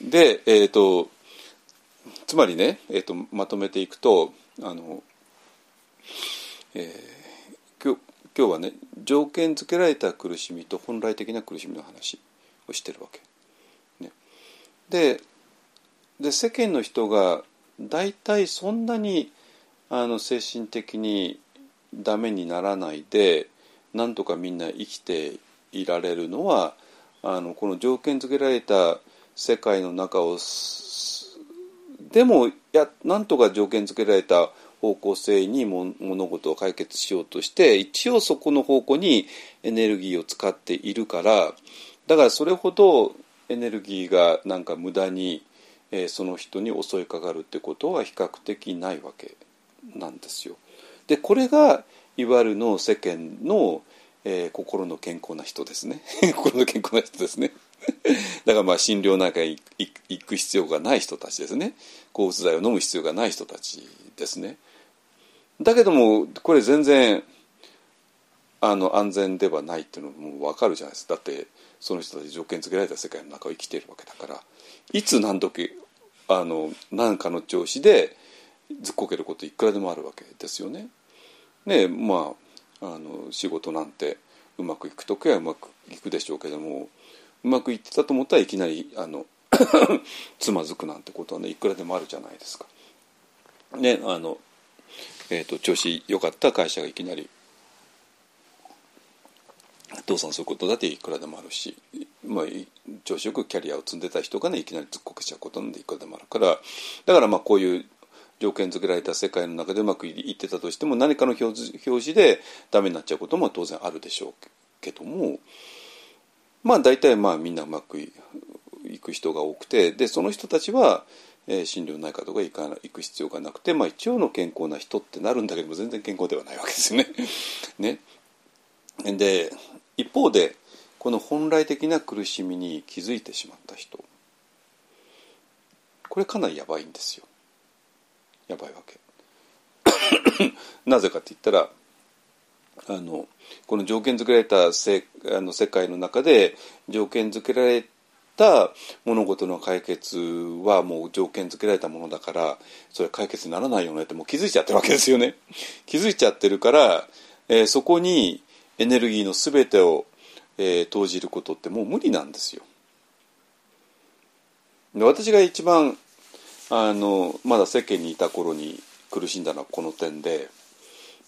で、えーと、つまりね、えーと、まとめていくとあの、えー、今日今日はね条件付けられた苦しみと本来的な苦しみの話をしてるわけ。ね、でで世間の人が大体そんなにあの精神的にダメにならないでなんとかみんな生きていられるのはあのこの条件付けられた世界の中をでもやなんとか条件付けられた方向性に物事を解決しようとして一応そこの方向にエネルギーを使っているからだからそれほどエネルギーがなんか無駄に、えー、その人に襲いかかるってことは比較的ないわけなんですよ。でこれがいわゆるの世間の、えー、心の健康な人ですね。心の健康な人ですね。だからまあ心療内科に行く必要がない人たちですね。抗うつ剤を飲む必要がない人たちですね。だけどもこれ全然あの安全ではないっていうのも分かるじゃないですか。だってその人たち条件付けられた世界の中を生きているわけだから。いつ何時あの何かの調子でずっこけることいくらでもあるわけですよね。ねまああの仕事なんてうまくいく時はうまくいくでしょうけどもうまくいってたと思ったらいきなりあの つまずくなんてことはねいくらでもあるじゃないですか。ねあの、えーと、調子良かった会社がいきなり倒産することだっていくらでもあるし、まあ、調子よくキャリアを積んでた人がねいきなりずっこけちゃうことなんでいくらでもあるからだからまあこういう条件付けられた世界の中でうまくいってたとしても何かの表示でダメになっちゃうことも当然あるでしょうけどもまあ大体まあみんなうまくいく人が多くてでその人たちは、えー、心療内科とか行か行く必要がなくて、まあ、一応の健康な人ってなるんだけども全然健康ではないわけですよね。ねで一方でこの本来的な苦しみに気づいてしまった人これかなりやばいんですよ。やばいわけなぜかって言ったらあのこの条件付けられたせあの世界の中で条件付けられた物事の解決はもう条件付けられたものだからそれ解決にならないよねってもう気づいちゃってるわけですよね。気づいちゃってるから、えー、そこにエネルギーの全てを、えー、投じることってもう無理なんですよ。で私が一番あのまだ世間にいた頃に苦しんだのはこの点で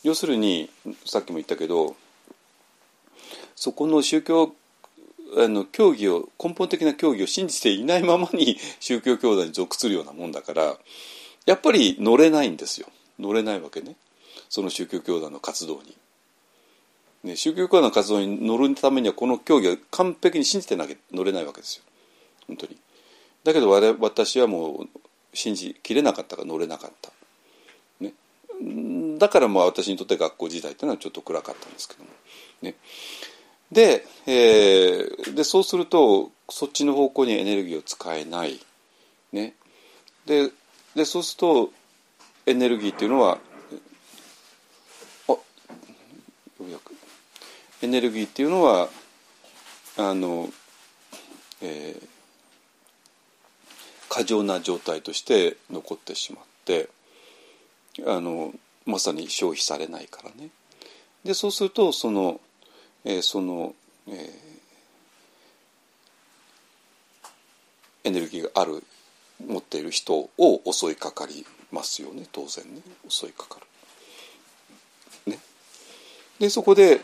要するにさっきも言ったけどそこの宗教あの教義を根本的な教義を信じていないままに 宗教教団に属するようなもんだからやっぱり乗れないんですよ乗れないわけねその宗教教団の活動に。ね、宗教教団の活動に乗るためにはこの教義を完璧に信じてなきゃ乗れないわけですよ本当に。だけど私はもう信じきれなかったか乗れなかった、ね、だからまあ私にとって学校時代っていうのはちょっと暗かったんですけども、ね、で,、えー、でそうするとそっちの方向にエネルギーを使えない、ね、ででそうするとエネルギーっていうのはあようやく。エネルギーっていうのはあの、えー、過剰な状態として残ってしまってあのまさに消費されないからね。でそうするとその、えー、その、えー、エネルギーがある持っている人を襲いかかりますよね当然ね襲いかかる。ね、でそこで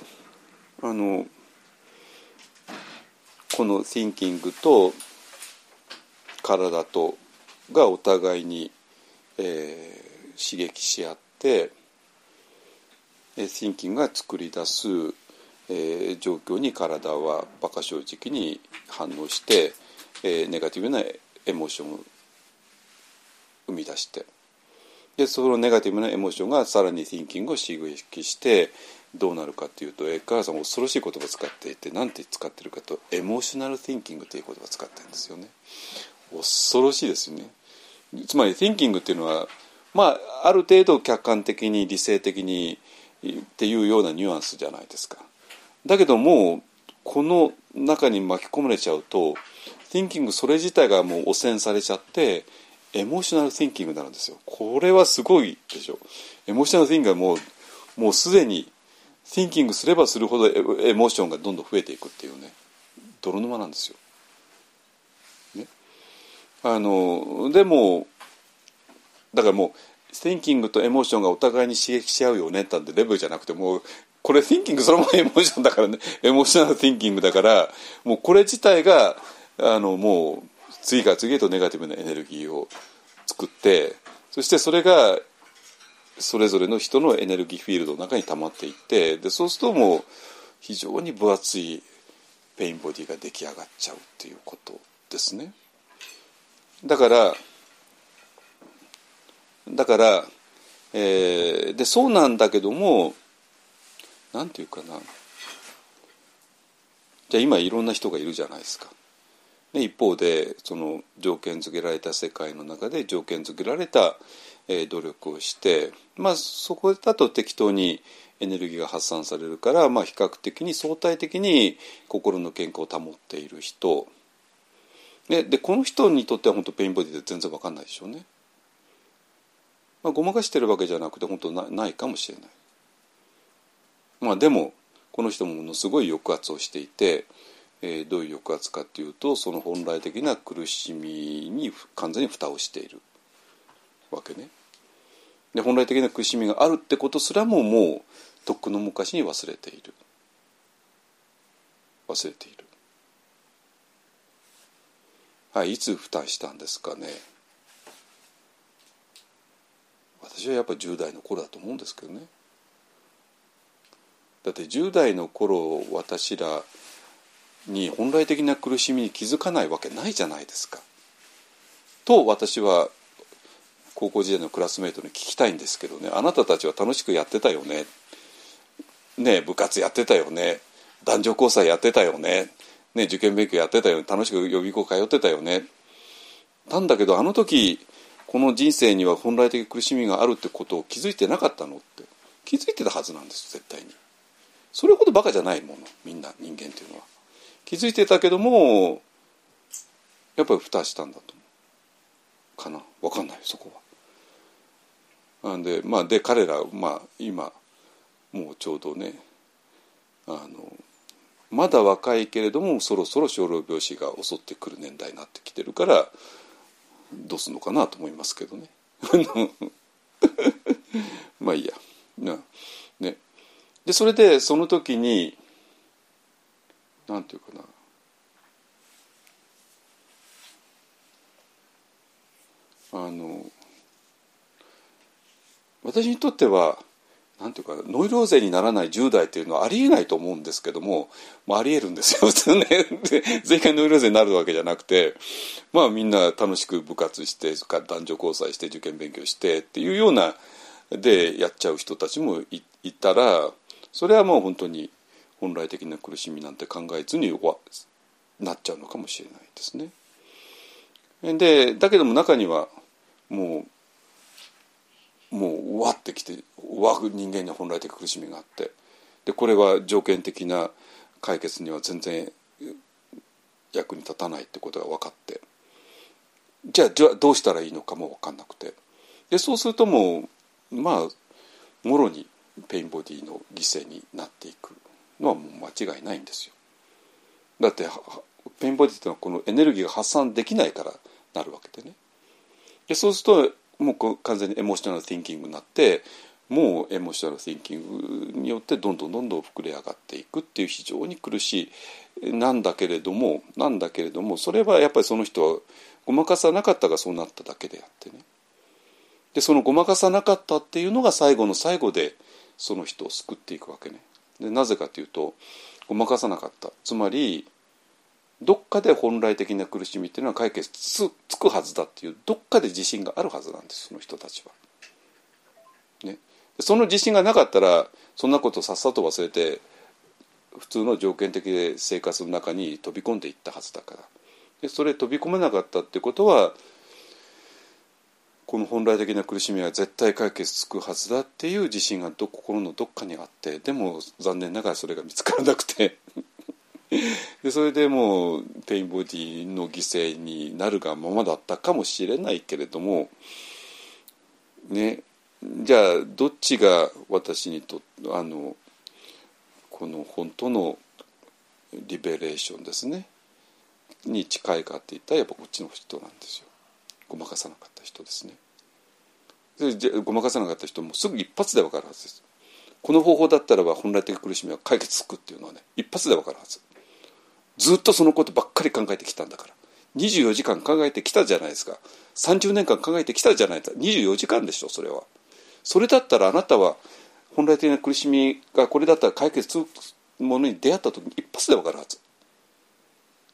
あのこの thinking と体とがお互いに、えー、刺激し合って、えー、thinking が作り出す、えー、状況に体は馬鹿正直に反応して、えー、ネガティブなエモーションを生み出してでそのネガティブなエモーションがさらに thinking を刺激してどうなるかっていうとエッカーさん恐ろしい言葉を使っていて何て使ってるかとエモーショナル・ティンキングという言葉を使ってるんですよね。恐ろしいですよね。つまり thinking っていうのはまあある程度客観的に理性的にっていうようなニュアンスじゃないですか。だけどもこの中に巻き込まれちゃうと thinking それ自体がもう汚染されちゃってエモーショナル thinking になるんですよこれはすごいでしょエモーショナル thinking がもうもうすでに thinking すればするほどエモーションがどんどん増えていくっていうね泥沼なんですよ。あのでもだからもう thinking と emotion がお互いに刺激し合うよねってレベルじゃなくてもうこれ thinking そのままエモーションだからねエモーショナル thinking だからもうこれ自体があのもう次から次へとネガティブなエネルギーを作ってそしてそれがそれぞれの人のエネルギーフィールドの中に溜まっていってでそうするともう非常に分厚い pain body が出来上がっちゃうっていうことですね。だからだから、えー、でそうなんだけどもなんていうかなじゃあ今いろんな人がいるじゃないですか。ね、一方でその条件付けられた世界の中で条件付けられた、えー、努力をして、まあ、そこだと適当にエネルギーが発散されるから、まあ、比較的に相対的に心の健康を保っている人ででこの人にとっては本当ペインボディで全然分かんないでしょうね。まあ、ごまかしてるわけじゃなくて本当なないかもしれない。まあでもこの人もものすごい抑圧をしていて、えー、どういう抑圧かっていうとその本来的な苦しみに完全に蓋をしているわけね。で本来的な苦しみがあるってことすらももうとっくの昔に忘れている忘れているはいいつ蓋したんですかね。私はやっぱ10代の頃だと思うんですけどね。だって10代の頃私らに本来的な苦しみに気づかないわけないじゃないですか。と私は高校時代のクラスメートに聞きたいんですけどね。あなたたちは楽しくやってたよね。ね部活やってたよね。男女交際やってたよね。ね受験勉強やってたよ楽しく予備校通ってたよね。なんだけどあの時この人生には本来的苦しみがあるってことを気づいてなかったのって気づいてたはずなんです絶対に。それほどバカじゃないものみんな人間っていうのは。気づいてたけどもやっぱり蓋したんだと。思うかな。分かんないそこは。なんでまあで彼らまあ今もうちょうどねあのまだ若いけれどもそろそろ小老病死が襲ってくる年代になってきてるからどうすんのかなと思いますけどね。まあいいや。なね。でそれでその時になんていうかな。あの私にとってはなんていうかノイローゼにならない10代っていうのはありえないと思うんですけども、まあ、ありえるんですよ普通ね全員ノイローゼになるわけじゃなくてまあみんな楽しく部活して男女交際して受験勉強してっていうようなでやっちゃう人たちもいいたらそれはもう本当に本来的な苦しみなんて考えずになっちゃうのかもしれないですね。でだけども中にはもうもうわってきてわ人間に本来的苦しみがあってでこれは条件的な解決には全然役に立たないってことが分かってじゃあじゃあどうしたらいいのかも分かんなくてでそうするともうまあもろに pain body の犠牲になっていくのはもう間違いないんですよ。だって pain body っていうのはこのエネルギーが発散できないからなるわけでね。でそうするともう完全に emotional thinking になってもう emotional thinking によってどんどんどんどん膨れ上がっていくっていう非常に苦しい。なんだけれどもなんだけれどもそれはやっぱりその人はごまかさなかったがそうなっただけであってね。でそのごまかさなかったっていうのが最後の最後でその人を救っていくわけね。でなぜかというとごまかさなかった。つまりどっかで本来的な苦しみっていうのは解決つつくはずだっていうどっかで自信があるはずなんですその人たちは。ね、その自信がなかったらそんなことさっさと忘れて普通の条件的で生活の中に飛び込んでいったはずだから。でそれ飛び込めなかったってことはこの本来的な苦しみは絶対解決つくはずだっていう自信がど心のどっかにあってでも残念ながらそれが見つからなくて。でそれでもうペインボディの犠牲になるがままだったかもしれないけれどもねじゃあどっちが私にとあのこの本当のリベレーションですねに近いかって言ったらやっぱこっちの人なんですよ。ごまかさなかった人ですね。でごまかさなかった人もすぐ一発で分かるはずです。この方法だったらば本来的苦しみは解決つくっていうのはね一発で分かるはず。ずっとそのことばっかり考えてきたんだから。24時間考えてきたじゃないですか。30年間考えてきたじゃないですか24時間でしょそれは。それだったらあなたは本来的な苦しみがこれだったら解決するものに出会った時に一発で分かるはず。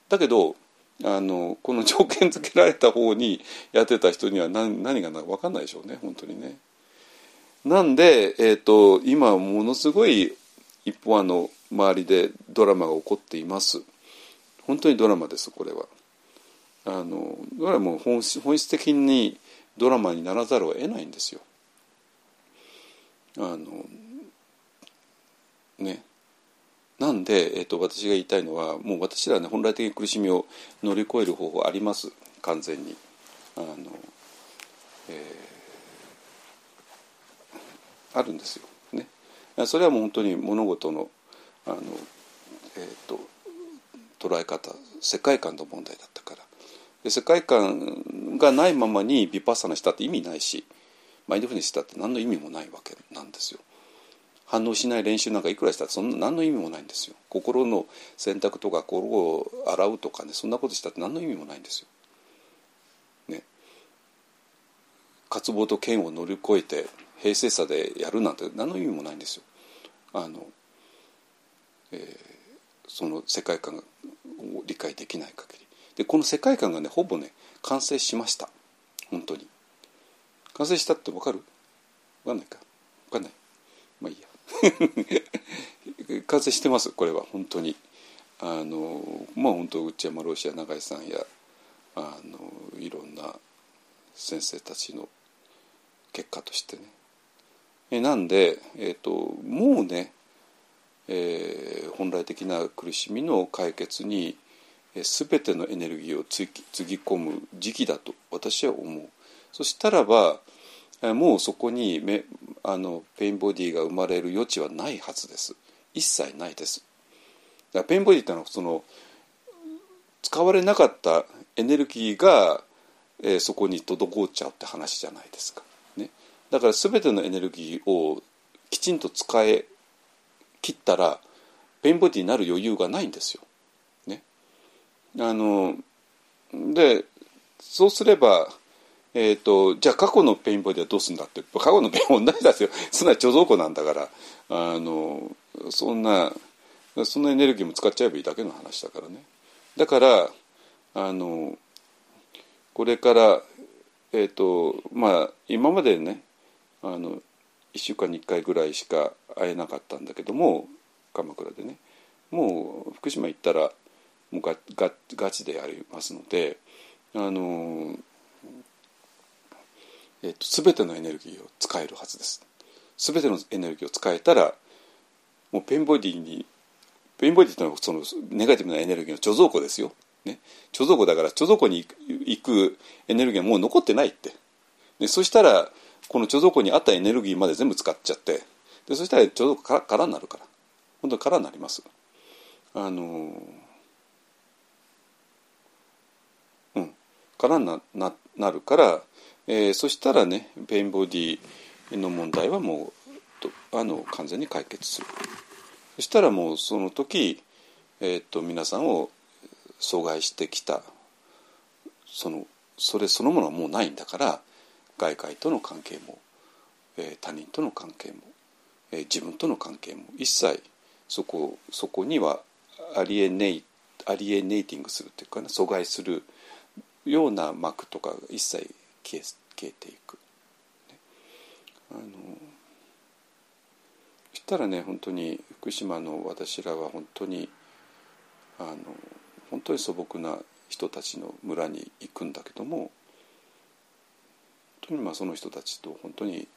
だけどあのこの条件付けられた方にやってた人には何何が分かんないでしょうね本当にね。なんで、えーと、今ものすごい一方あの周りでドラマが起こっています。本当にドラマですこれは。あのこれはもう本本質的にドラマにならざるを得ないんですよ。あのねなんで、えーと、私が言いたいのはもう私らね本来的に苦しみを乗り越える方法あります完全に。あのえー、あるんですよ。ね、それはもう本当に物事のあの、えーと、捉え方世界観の問題だったからで世界観がないままにビパッサナしたって意味ないしマインドフルネスしたって何の意味もないわけなんですよ。反応しない練習なんかいくらしたってそんな何の意味もないんですよ心の選択とか心を洗うとかねそんなことしたって何の意味もないんですよ。ね渇望と剣を乗り越えて平静さでやるなんて何の意味もないんですよ。あのえー、その世界観を理解できない限り。でこの世界観がねほぼね完成しました。本当に。完成したって分かる？分かんないか？分かんない。まあいいや。完成してますこれは。本当に。あのまあ本当内山ロシア永井さんやあのいろんな先生たちの結果としてね。えなんで、えーと、もうね、えー、本来的な苦しみの解決に全てのエネルギーをつぎ込む時期だと私は思う。そしたらばもうそこにめあの pain body が生まれる余地はないはずです。一切ないです。だから pain body ってのはその使われなかったエネルギーが、えー、そこに滞っちゃうって話じゃないですか、ね、だから全てのエネルギーをきちんと使い切ったら pain body になる余裕がないんですよ。ね、あのでそうすればえーと、じゃあ過去の pain body はどうするんだって過去の pain body 同じですよ。すなわち貯蔵庫なんだからあのそんなそんなエネルギーも使っちゃえばいいだけの話だからね。だからあのこれからえっ、ー、とまあ今までねあの1週間に1回ぐらいしか会えなかったんだけども鎌倉でね。もう福島行ったらもうガガガチでやりますのであのえーと、全てのエネルギーを使えるはずです。全てのエネルギーを使えたらもうペンボディにペンボディというのはそのネガティブなエネルギーの貯蔵庫ですよ、ね、貯蔵庫だから貯蔵庫に行くエネルギーはもう残ってないって、でそしたらこの貯蔵庫にあったエネルギーまで全部使っちゃってでそしたら貯蔵庫から空になるから。本当に空になります。あのうん。空になななるからえー、そしたらねペインボディの問題はもうあの完全に解決する。そしたらもうその時、えーと、皆さんを阻害してきた。そのそれそのものはもうないんだから外界との関係も、えー、他人との関係も、えー、自分との関係も一切そこそこにはアリエネイアリエネイティングするというか、ね、阻害するような膜とか一切消え消えていく、ね、あのそしたらね本当に福島の私らは本当にあの本当に素朴な人たちの村に行くんだけどもまあその人たちと本当に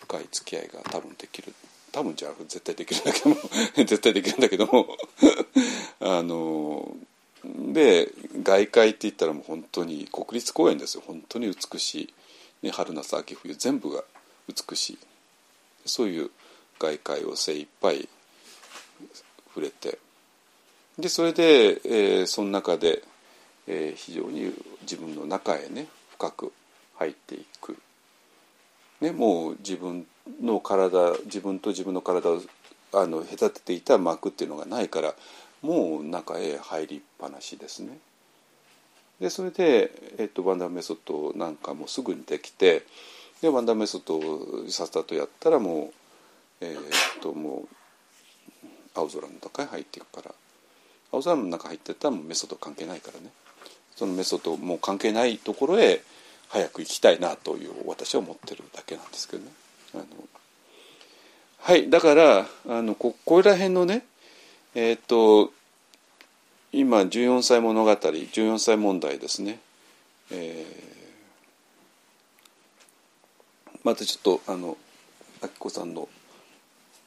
深い付き合いが多分できる多分じゃあ絶対できるんだけども 絶対できるんだけども あので外界って言ったらもう本当に国立公園ですよ。本当に美しい、ね、春夏秋冬全部が美しい。そういう外界を精一杯触れて。でそれで、えー、その中で、えー、非常に自分の中へね深く入っていく、ね、もう自分の体自分と自分の体をあの隔てていた膜っていうのがないからもう中へ入りっぱなしですね。でそれで、えっと、ワンダーメソッドなんかもすぐにできてでワンダーメソッドをさっさとやったらもうえー、っともう青空の中へ入っていくから。青空の中入ってったらもうメソッド関係ないからね。そのメソッドもう関係ないところへ早く行きたいなという私は思ってるだけなんですけどね。あのはいだからあのここら辺のねえっ、と今14歳物語14歳問題ですね、えー、またちょっとあのあきこさんの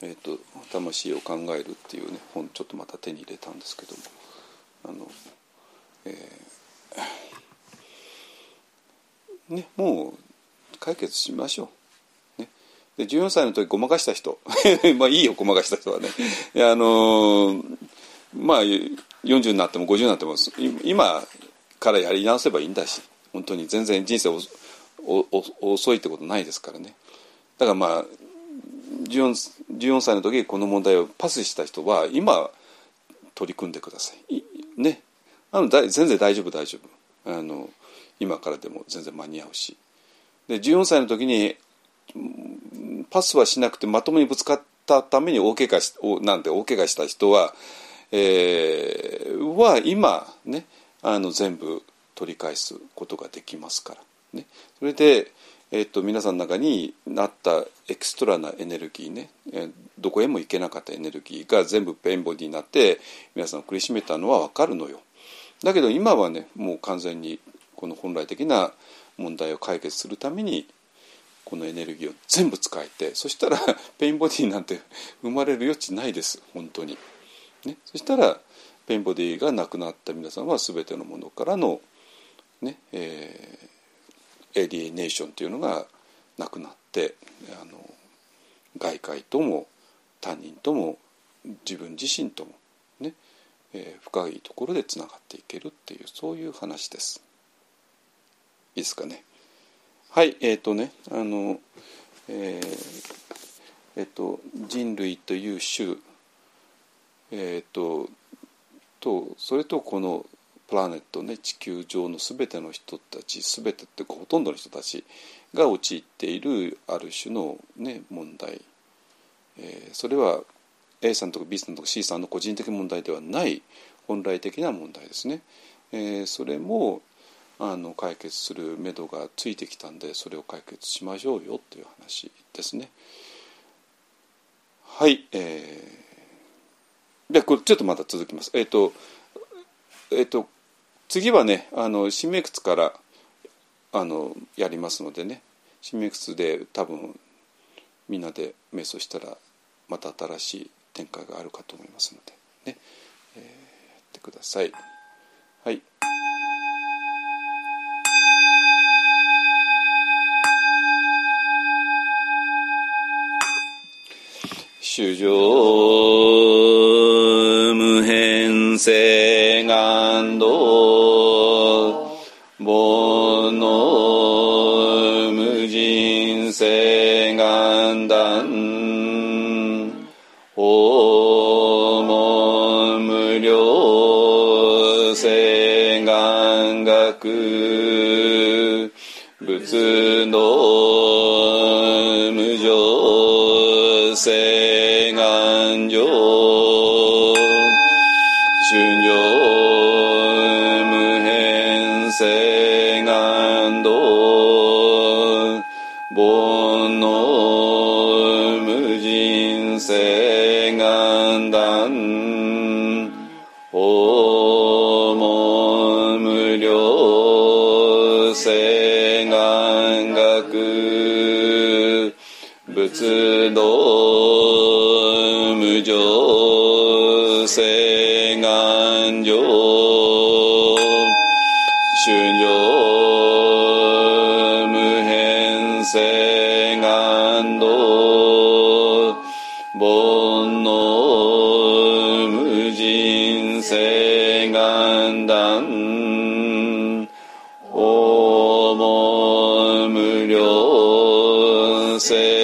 えーと「魂を考える」っていうね本ちょっとまた手に入れたんですけどもあの、えー、ねもう解決しましょう。ね、で14歳の時ごまかした人。まあいいよごまかした人はね。あのまあ40になっても50になっても今からやり直せばいいんだし。本当に全然人生遅いってことないですからね。だからまあ 14, 14歳の時この問題をパスした人は今取り組んでください。ね。あの全然大丈夫大丈夫。あの今からでも全然間に合うし。で14歳の時にパスはしなくてまともにぶつかったために大怪我しなんて大怪我した人は、えー、は今ねあの全部取り返すことができますから、ね、それでえーと、皆さんの中になったエクストラなエネルギーね、えー、どこへも行けなかったエネルギーが全部 pain body になって皆さんを苦しめたのは分かるのよ。だけど今はねもう完全にこの本来的な問題を解決するためにこのエネルギーを全部使えてそしたら pain body なんて生まれる余地ないです本当に。ね、そしたら pain body がなくなった皆さんは全てのものからのね、えー alienation というのがなくなってあの外界とも他人とも自分自身ともね、えー、深いところでつながっていけるっていうそういう話です。いですかね。はいえっ、ー、とねあのえー、えっ、と人類という種えっ、ととそれとこのプラネットね地球上の全ての人たち全てってほとんどの人たちが陥っているある種の、ね、問題、えー、それは A さんとか B さんとか C さんの個人的問題ではない本来的な問題ですね。えー、それもあの解決するめどがついてきたんでそれを解決しましょうよっていう話ですね。はい、えー、でこれちょっとまた続きます。えっ、ー、とえっ、ー、と次はねあの新明窟からあのやりますのでね新明窟で多分みんなで瞑想したらまた新しい展開があるかと思いますのでね、えー、やってくださ。い。主上無変性願道煩悩無人性願断。訪問無料性願学。仏道仏道無常性願上春行無変性願道煩悩無人性願断 say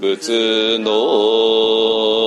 仏の